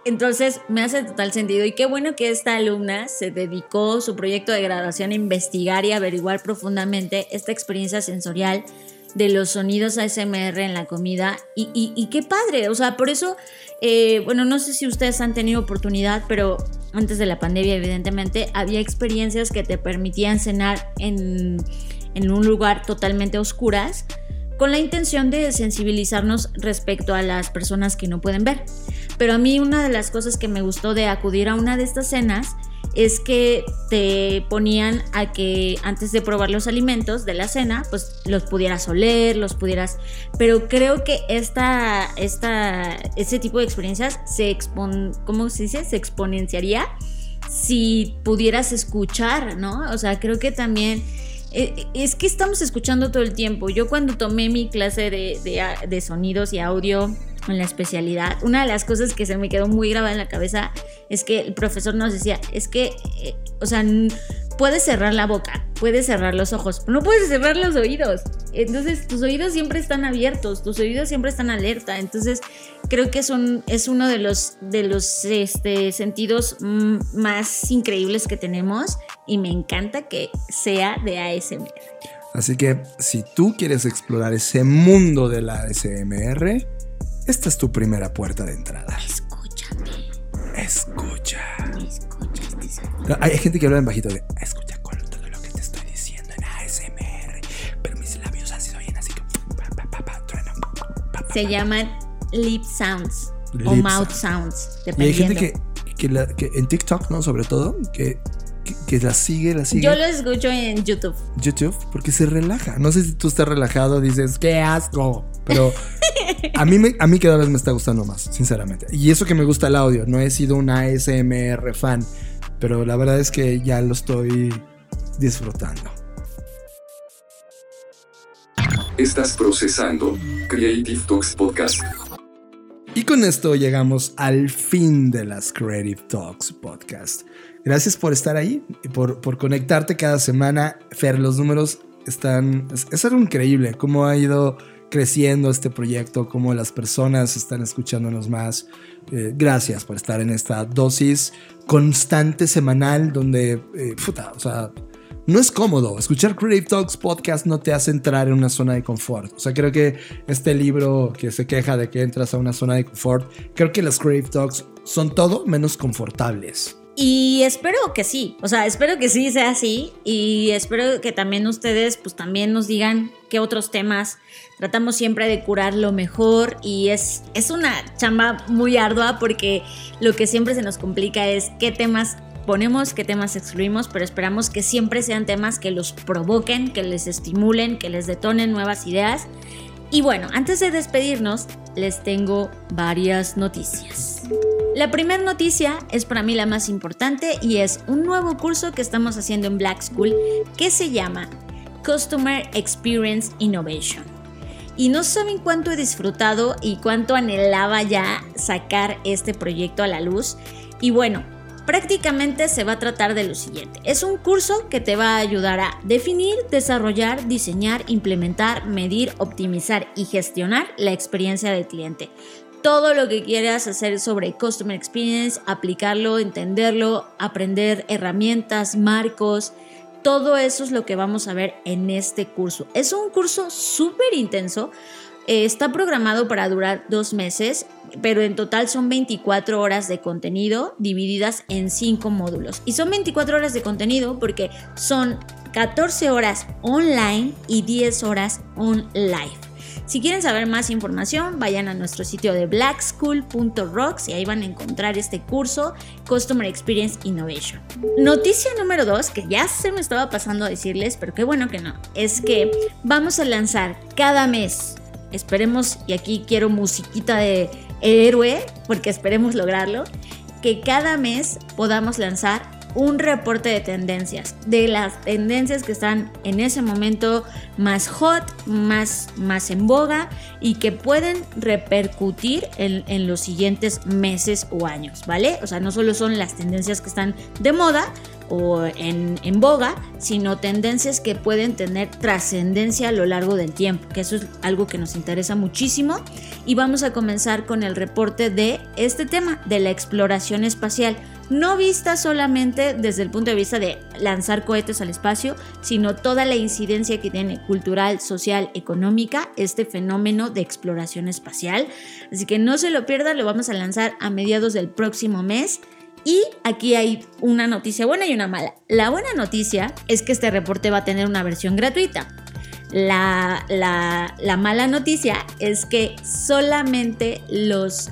Entonces me hace total sentido. Y qué bueno que esta alumna se dedicó su proyecto de graduación a investigar y averiguar profundamente esta experiencia sensorial de los sonidos ASMR en la comida. Y, qué padre, o sea, por eso, eh, bueno, no sé si ustedes han tenido oportunidad, pero antes de la pandemia evidentemente había experiencias que te permitían cenar en, en un lugar totalmente oscuras con la intención de sensibilizarnos respecto a las personas que no pueden ver. Pero a mí una de las cosas que me gustó de acudir a una de estas cenas es que te ponían a que antes de probar los alimentos de la cena, pues los pudieras oler, los pudieras... Pero creo que esta, esta, ese tipo de experiencias se expon... ¿Cómo se dice? Se exponenciaría si pudieras escuchar, ¿no? O sea, creo que también... Eh, es que estamos escuchando todo el tiempo. Yo cuando tomé mi clase de, de, de sonidos y audio en la especialidad, una de las cosas que se me quedó muy grabada en la cabeza es que el profesor nos decía, es que, eh, o sea, puedes cerrar la boca, puedes cerrar los ojos, pero no puedes cerrar los oídos. Entonces, tus oídos siempre están abiertos, tus oídos siempre están alerta. Entonces, creo que es, es uno de los, de los este, sentidos más increíbles que tenemos y me encanta que sea de ASMR. Así que si tú quieres explorar ese mundo de la ASMR, esta es tu primera puerta de entrada. Escúchame. Escucha. Escucha. Hay gente que habla en bajito de escucha con todo lo que te estoy diciendo en ASMR, pero mis labios así oyen así que se llaman lip sounds o mouth sounds. Y hay gente que, que, en TikTok, ¿no? Sobre todo, que que, la sigue, la sigue. Yo lo escucho en YouTube. YouTube, porque se relaja. No sé si tú estás relajado, dices, qué asco. Pero [LAUGHS] a mí, me, a mí cada vez me está gustando más, sinceramente. Y eso que me gusta el audio, no he sido un ASMR fan, pero la verdad es que ya lo estoy disfrutando. Estás procesando Creative Talks Podcast. Y con esto llegamos al fin de las Creative Talks Podcast. Gracias por estar ahí y por, por conectarte cada semana. Fer, los números están... Es, algo increíble cómo ha ido creciendo este proyecto, cómo las personas están escuchándonos más. Eh, gracias por estar en esta dosis constante semanal donde, eh, puta, o sea, no es cómodo. Escuchar Creative Talks podcast no te hace entrar en una zona de confort. O sea, creo que este libro que se queja de que entras a una zona de confort, creo que las Creative Talks son todo menos confortables. Y espero que sí, o sea, espero que sí sea así y espero que también ustedes pues también nos digan qué otros temas tratamos siempre de curar lo mejor y es, es una chamba muy ardua porque lo que siempre se nos complica es qué temas ponemos, qué temas excluimos, pero esperamos que siempre sean temas que los provoquen, que les estimulen, que les detonen nuevas ideas. Y bueno, antes de despedirnos, les tengo varias noticias. La primera noticia es para mí la más importante y es un nuevo curso que estamos haciendo en Black School que se llama Customer Experience Innovation. Y no saben cuánto he disfrutado y cuánto anhelaba ya sacar este proyecto a la luz. Y bueno, prácticamente se va a tratar de lo siguiente. Es un curso que te va a ayudar a definir, desarrollar, diseñar, implementar, medir, optimizar y gestionar la experiencia del cliente. Todo lo que quieras hacer sobre Customer Experience, aplicarlo, entenderlo, aprender herramientas, marcos, todo eso es lo que vamos a ver en este curso. Es un curso súper intenso eh, está programado para durar dos meses, pero en total son 24 horas de contenido divididas en 5 módulos. Y son 24 horas de contenido porque son 14 horas online y 10 horas on live. Si quieren saber más información, vayan a nuestro sitio de blackschool.rocks y ahí van a encontrar este curso Customer Experience Innovation. Noticia número 2, que ya se me estaba pasando a decirles, pero qué bueno que no, es que vamos a lanzar cada mes esperemos, y aquí quiero musiquita de héroe, porque esperemos lograrlo, que cada mes podamos lanzar un reporte de tendencias, de las tendencias que están en ese momento más hot, más, más en boga y que pueden repercutir en, en los siguientes meses o años, ¿vale? O sea, no solo son las tendencias que están de moda, o en, en, boga, sino tendencias que pueden tener trascendencia a lo largo del tiempo, que eso es algo que nos interesa muchísimo. Y vamos a comenzar con el reporte de este tema, de la exploración espacial. No vista solamente desde el punto de vista de lanzar cohetes al espacio, sino toda la incidencia que tiene cultural, social, económica este fenómeno de exploración espacial. Así que no se lo pierdan, lo vamos a lanzar a mediados del próximo mes. Y aquí hay una noticia buena y una mala. La buena noticia es que este reporte va a tener una versión gratuita. La, la, mala noticia es que solamente los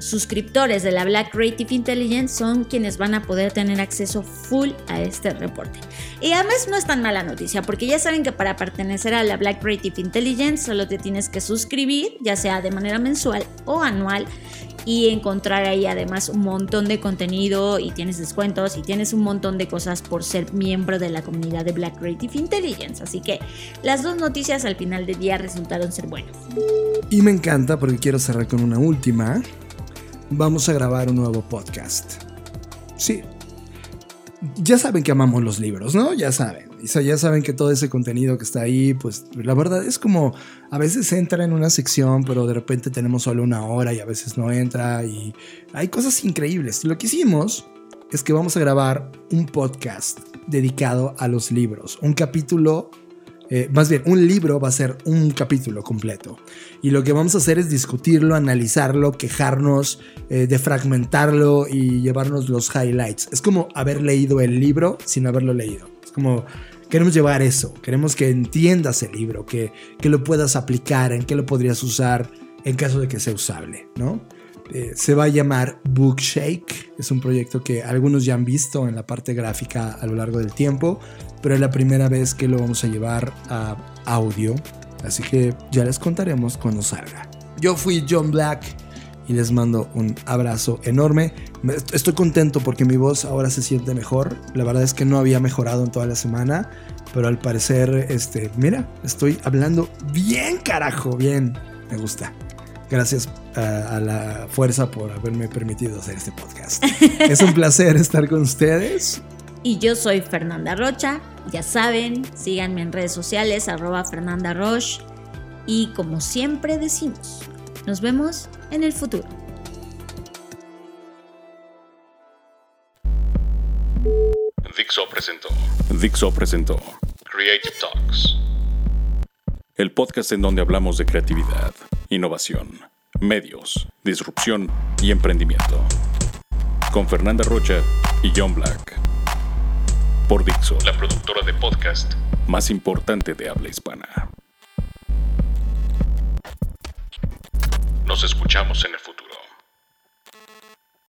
suscriptores de la Black Creative Intelligence son quienes van a poder tener acceso full a este reporte. Y además no es tan mala noticia, porque ya saben que para pertenecer a la Black Creative Intelligence solo te tienes que suscribir, ya sea de manera mensual o anual, y encontrar ahí además un montón de contenido y tienes descuentos y tienes un montón de cosas por ser miembro de la comunidad de Black Creative Intelligence. Así que las dos noticias al final del día resultaron ser buenas. Y me encanta porque quiero cerrar con una última. Vamos a grabar un nuevo podcast. Sí. Ya saben que amamos los libros, ¿no? Ya saben ya saben que todo ese contenido que está ahí, pues la verdad es como a veces entra en una sección, pero de repente tenemos solo una hora y a veces no entra y hay cosas increíbles. Lo que hicimos es que vamos a grabar un podcast dedicado a los libros, un capítulo eh, más bien, un libro va a ser un capítulo completo. Y lo que vamos a hacer es discutirlo, analizarlo, quejarnos, eh, defragmentarlo y llevarnos los highlights. Es como haber leído el libro sin haberlo leído. Como queremos llevar eso, queremos que entiendas el libro, que, que lo puedas aplicar, en qué lo podrías usar en caso de que sea usable, ¿no? Eh, se va a llamar Bookshake, es un proyecto que algunos ya han visto en la parte gráfica a lo largo del tiempo, pero es la primera vez que lo vamos a llevar a audio, así que ya les contaremos cuando salga. Yo fui John Black y les mando un abrazo enorme. Estoy contento porque mi voz ahora se siente mejor. La verdad es que no había mejorado en toda la semana, pero al parecer, este, mira, estoy hablando bien, carajo, bien. Me gusta. Gracias a, a la fuerza por haberme permitido hacer este podcast. [LAUGHS] es un placer estar con ustedes. Y yo soy Fernanda Rocha. Ya saben, síganme en redes sociales, arroba Fernanda Roche. Y como siempre decimos, nos vemos en el futuro. Dixo presentó. Dixo presentó. Creative Talks. El podcast en donde hablamos de creatividad, innovación, medios, disrupción y emprendimiento. Con Fernanda Rocha y John Black. Por Dixo, la productora de podcast más importante de habla hispana. Nos escuchamos en el